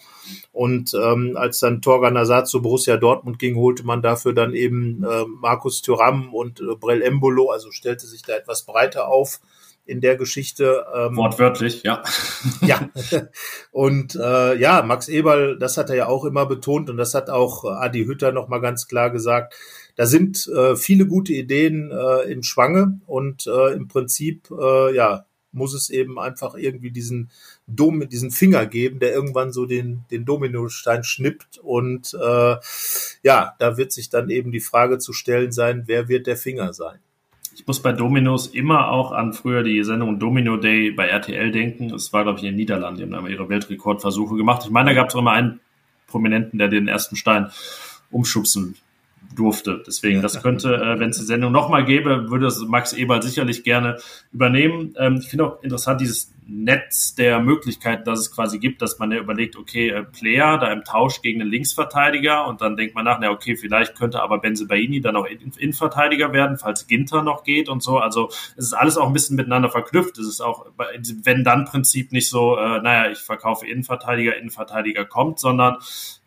S3: Und ähm, als dann Torgan Azad zu Borussia Dortmund ging, holte man dafür dann eben äh, Markus Thuram und äh, Brell Embolo, also stellte sich da etwas breiter auf in der Geschichte.
S2: Ähm, Wortwörtlich, ja.
S3: ja. Und äh, ja, Max Eberl, das hat er ja auch immer betont und das hat auch Adi Hütter nochmal ganz klar gesagt. Da sind äh, viele gute Ideen äh, im Schwange und äh, im Prinzip, äh, ja, muss es eben einfach irgendwie diesen Dom, diesen Finger geben, der irgendwann so den, den Dominostein schnippt. Und äh, ja, da wird sich dann eben die Frage zu stellen sein, wer wird der Finger sein?
S2: Ich muss bei Dominos immer auch an früher die Sendung Domino Day bei RTL denken. Es war, glaube ich, in den Niederlanden, die haben ihre Weltrekordversuche gemacht. Ich meine, da gab es auch immer einen Prominenten, der den ersten Stein umschubsen durfte. Deswegen, das könnte, äh, wenn es die Sendung nochmal gäbe, würde es Max Eberl sicherlich gerne übernehmen. Ähm, ich finde auch interessant dieses Netz der Möglichkeiten, dass es quasi gibt, dass man ja überlegt, okay, äh, Player da im Tausch gegen einen Linksverteidiger und dann denkt man nach, na okay, vielleicht könnte aber Benzebaini dann auch Innenverteidiger werden, falls Ginter noch geht und so. Also es ist alles auch ein bisschen miteinander verknüpft. Es ist auch wenn dann Prinzip nicht so, äh, naja, ich verkaufe Innenverteidiger, Innenverteidiger kommt, sondern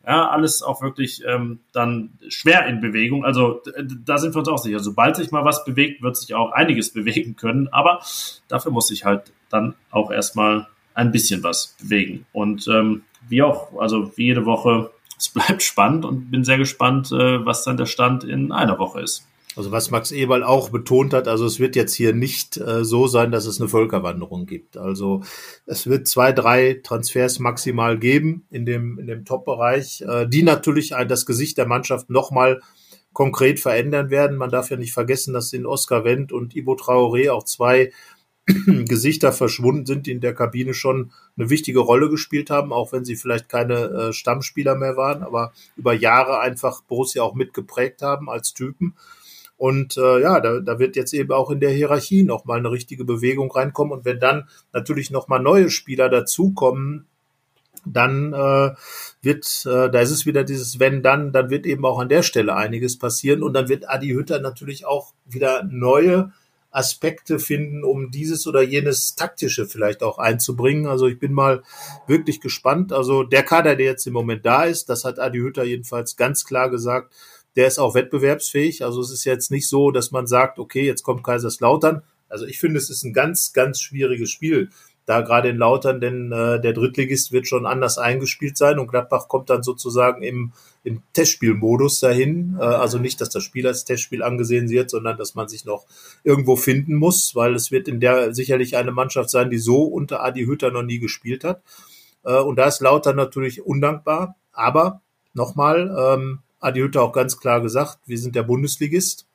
S2: ja, alles auch wirklich ähm, dann schwer in Bewegung. Also da sind wir uns auch sicher. Sobald sich mal was bewegt, wird sich auch einiges bewegen können. Aber dafür muss sich halt dann auch erstmal ein bisschen was bewegen. Und ähm, wie auch, also wie jede Woche, es bleibt spannend und bin sehr gespannt, äh, was dann der Stand in einer Woche ist.
S3: Also was Max Eberl auch betont hat, also es wird jetzt hier nicht äh, so sein, dass es eine Völkerwanderung gibt. Also es wird zwei, drei Transfers maximal geben in dem, in dem Top-Bereich, äh, die natürlich das Gesicht der Mannschaft nochmal konkret verändern werden. Man darf ja nicht vergessen, dass in Oscar Wendt und Ibo Traoré auch zwei Gesichter verschwunden sind, die in der Kabine schon eine wichtige Rolle gespielt haben, auch wenn sie vielleicht keine äh, Stammspieler mehr waren, aber über Jahre einfach Borussia auch mitgeprägt haben als Typen. Und äh, ja, da, da wird jetzt eben auch in der Hierarchie nochmal eine richtige Bewegung reinkommen. Und wenn dann natürlich nochmal neue Spieler dazukommen, dann äh, wird, äh, da ist es wieder dieses Wenn dann, dann wird eben auch an der Stelle einiges passieren und dann wird Adi Hütter natürlich auch wieder neue Aspekte finden, um dieses oder jenes taktische vielleicht auch einzubringen. Also ich bin mal wirklich gespannt. Also der Kader, der jetzt im Moment da ist, das hat Adi Hütter jedenfalls ganz klar gesagt, der ist auch wettbewerbsfähig. Also es ist jetzt nicht so, dass man sagt, okay, jetzt kommt Kaiserslautern. Also ich finde, es ist ein ganz, ganz schwieriges Spiel. Da gerade in Lautern, denn äh, der Drittligist wird schon anders eingespielt sein und Gladbach kommt dann sozusagen im, im Testspielmodus dahin. Äh, also nicht, dass das Spiel als Testspiel angesehen wird, sondern dass man sich noch irgendwo finden muss, weil es wird in der sicherlich eine Mannschaft sein, die so unter Adi Hütter noch nie gespielt hat. Äh, und da ist Lautern natürlich undankbar. Aber nochmal, ähm, Adi Hütter auch ganz klar gesagt, wir sind der Bundesligist.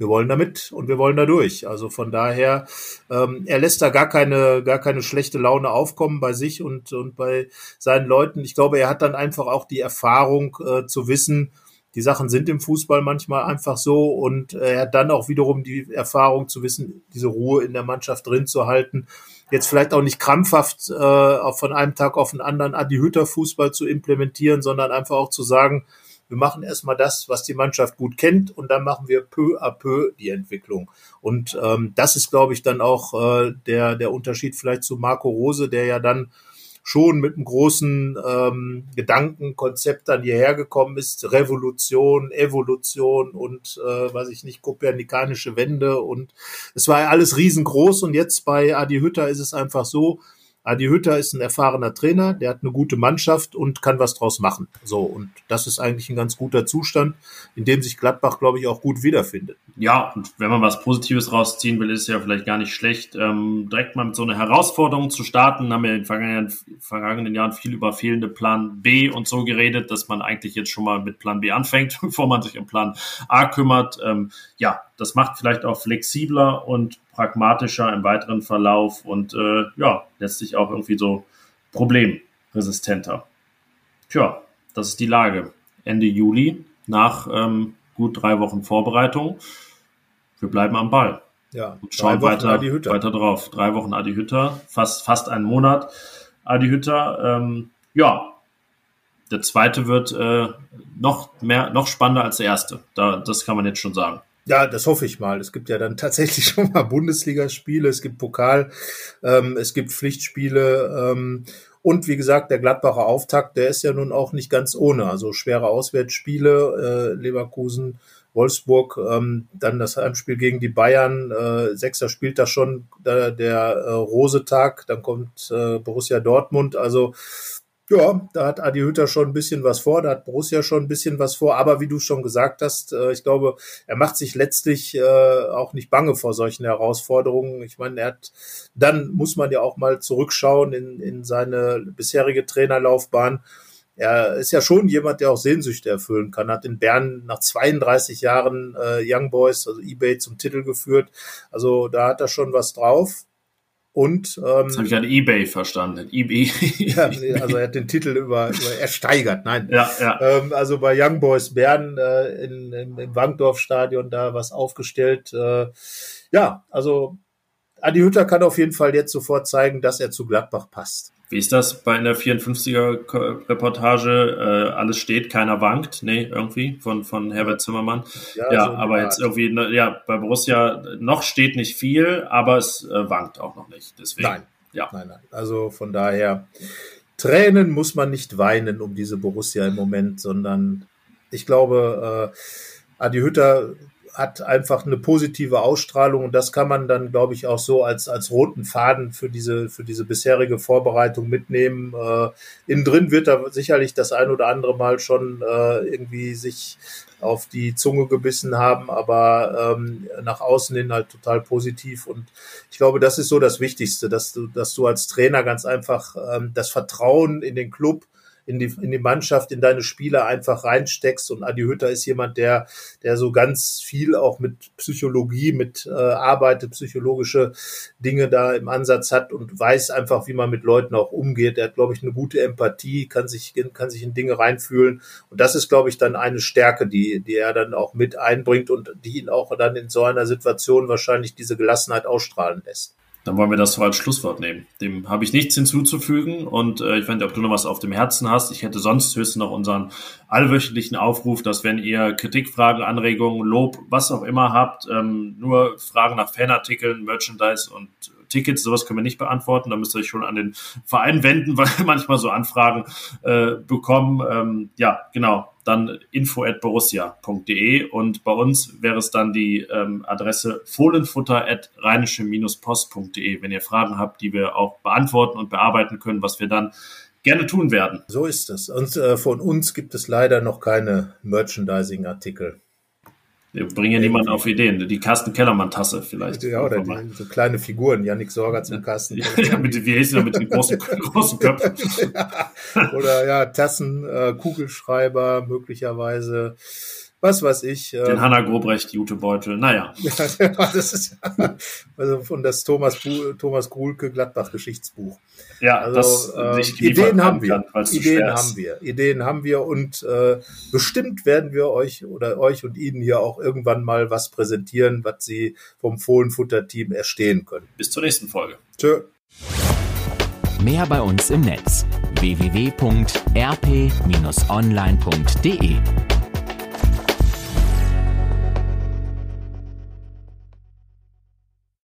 S3: Wir wollen damit und wir wollen da durch. Also von daher, ähm, er lässt da gar keine, gar keine schlechte Laune aufkommen bei sich und, und bei seinen Leuten. Ich glaube, er hat dann einfach auch die Erfahrung äh, zu wissen, die Sachen sind im Fußball manchmal einfach so und er hat dann auch wiederum die Erfahrung zu wissen, diese Ruhe in der Mannschaft drin zu halten jetzt vielleicht auch nicht krampfhaft äh, von einem Tag auf den anderen Adi Hütter Fußball zu implementieren, sondern einfach auch zu sagen, wir machen erstmal das, was die Mannschaft gut kennt und dann machen wir peu à peu die Entwicklung. Und ähm, das ist, glaube ich, dann auch äh, der, der Unterschied vielleicht zu Marco Rose, der ja dann schon mit einem großen ähm, Gedankenkonzept dann hierher gekommen ist. Revolution, Evolution und, äh, weiß ich nicht, kopernikanische Wende. Und es war ja alles riesengroß. Und jetzt bei Adi Hütter ist es einfach so, Adi Hütter ist ein erfahrener Trainer, der hat eine gute Mannschaft und kann was draus machen. So, und das ist eigentlich ein ganz guter Zustand, in dem sich Gladbach, glaube ich, auch gut wiederfindet.
S2: Ja, und wenn man was Positives rausziehen will, ist es ja vielleicht gar nicht schlecht, ähm, direkt mal mit so einer Herausforderung zu starten. Haben wir in den vergangenen, vergangenen Jahren viel über fehlende Plan B und so geredet, dass man eigentlich jetzt schon mal mit Plan B anfängt, bevor man sich um Plan A kümmert. Ähm, ja, das macht vielleicht auch flexibler und pragmatischer im weiteren Verlauf und äh, ja, letztlich auch irgendwie so problemresistenter. Tja, das ist die Lage. Ende Juli, nach ähm, gut drei Wochen Vorbereitung. Wir bleiben am Ball.
S3: Ja,
S2: und schauen weiter, weiter drauf. Drei Wochen Adi Hütter, fast, fast einen Monat Adi Hütter. Ähm, ja, der zweite wird äh, noch mehr, noch spannender als der erste. Da, das kann man jetzt schon sagen.
S3: Ja, das hoffe ich mal. Es gibt ja dann tatsächlich schon mal Bundesligaspiele, es gibt Pokal, ähm, es gibt Pflichtspiele. Ähm, und wie gesagt, der Gladbacher Auftakt, der ist ja nun auch nicht ganz ohne. Also schwere Auswärtsspiele, äh, Leverkusen, Wolfsburg, ähm, dann das Heimspiel gegen die Bayern, äh, Sechster spielt da schon der, der äh, Rosetag, dann kommt äh, Borussia Dortmund. Also ja, da hat Adi Hütter schon ein bisschen was vor, da hat Borussia schon ein bisschen was vor, aber wie du schon gesagt hast, äh, ich glaube, er macht sich letztlich äh, auch nicht bange vor solchen Herausforderungen. Ich meine, er hat, dann muss man ja auch mal zurückschauen in, in seine bisherige Trainerlaufbahn. Er ist ja schon jemand, der auch Sehnsüchte erfüllen kann. Hat in Bern nach 32 Jahren äh, Young Boys, also eBay zum Titel geführt. Also da hat er schon was drauf. Und
S2: ähm, das habe ich an eBay verstanden. eBay.
S3: ja, also er hat den Titel über, über ersteigert. Nein.
S2: Ja, ja.
S3: Ähm, also bei Young Boys Bern äh, in, in, im Wankdorf-Stadion da was aufgestellt. Äh, ja, also Adi Hütter kann auf jeden Fall jetzt sofort zeigen, dass er zu Gladbach passt.
S2: Wie ist das bei einer 54er Reportage? Äh, alles steht, keiner wankt. Nee, irgendwie von, von Herbert Zimmermann. Ja, ja so aber jetzt irgendwie, ne, ja, bei Borussia noch steht nicht viel, aber es äh, wankt auch noch nicht. Deswegen,
S3: nein, ja. nein, nein. Also von daher, Tränen muss man nicht weinen um diese Borussia im Moment, sondern ich glaube, äh, Adi Hütter hat einfach eine positive Ausstrahlung und das kann man dann, glaube ich, auch so als, als roten Faden für diese, für diese bisherige Vorbereitung mitnehmen. Äh, innen drin wird er sicherlich das ein oder andere Mal schon äh, irgendwie sich auf die Zunge gebissen haben, aber ähm, nach außen hin halt total positiv. Und ich glaube, das ist so das Wichtigste, dass du, dass du als Trainer ganz einfach ähm, das Vertrauen in den Club in die, in die Mannschaft, in deine Spieler einfach reinsteckst. Und Adi Hütter ist jemand, der, der so ganz viel auch mit Psychologie, mit äh, arbeitet, psychologische Dinge da im Ansatz hat und weiß einfach, wie man mit Leuten auch umgeht. Er hat, glaube ich, eine gute Empathie, kann sich, kann sich in Dinge reinfühlen. Und das ist, glaube ich, dann eine Stärke, die, die er dann auch mit einbringt und die ihn auch dann in so einer Situation wahrscheinlich diese Gelassenheit ausstrahlen lässt.
S2: Dann wollen wir das so als Schlusswort nehmen. Dem habe ich nichts hinzuzufügen und äh, ich weiß nicht, ob du noch was auf dem Herzen hast. Ich hätte sonst höchstens noch unseren allwöchentlichen Aufruf, dass wenn ihr Kritikfragen, Anregungen, Lob, was auch immer habt, ähm, nur Fragen nach Fanartikeln, Merchandise und Tickets, sowas können wir nicht beantworten. Da müsst ihr euch schon an den Verein wenden, weil wir manchmal so Anfragen äh, bekommen. Ähm, ja, genau. Dann info at borussia.de und bei uns wäre es dann die ähm, Adresse fohlenfutter at rheinische-post.de, wenn ihr Fragen habt, die wir auch beantworten und bearbeiten können, was wir dann gerne tun werden.
S3: So ist es. Und äh, von uns gibt es leider noch keine Merchandising-Artikel.
S2: Wir bringen ja niemanden auf Ideen. Die Carsten Kellermann-Tasse vielleicht.
S3: Ja, oder die, so kleine Figuren. Yannick Sorger zum Carsten.
S2: Ja, mit, wie heißt der mit den großen, großen Köpfen?
S3: ja. Oder ja, Tassen, äh, Kugelschreiber möglicherweise was weiß ich.
S2: Den ähm, Hanna Grobrecht Jutebeutel, naja.
S3: ja, das ist also von das Thomas, Thomas Gruhlke Gladbach-Geschichtsbuch.
S2: Ja,
S3: also,
S2: das
S3: äh, Ideen haben wir. Kann, Ideen haben wir. Ideen haben wir und äh, bestimmt werden wir euch oder euch und Ihnen hier auch irgendwann mal was präsentieren, was Sie vom Fohlenfutter-Team erstehen können.
S2: Bis zur nächsten Folge.
S3: Tschö.
S1: Mehr bei uns im Netz www.rp-online.de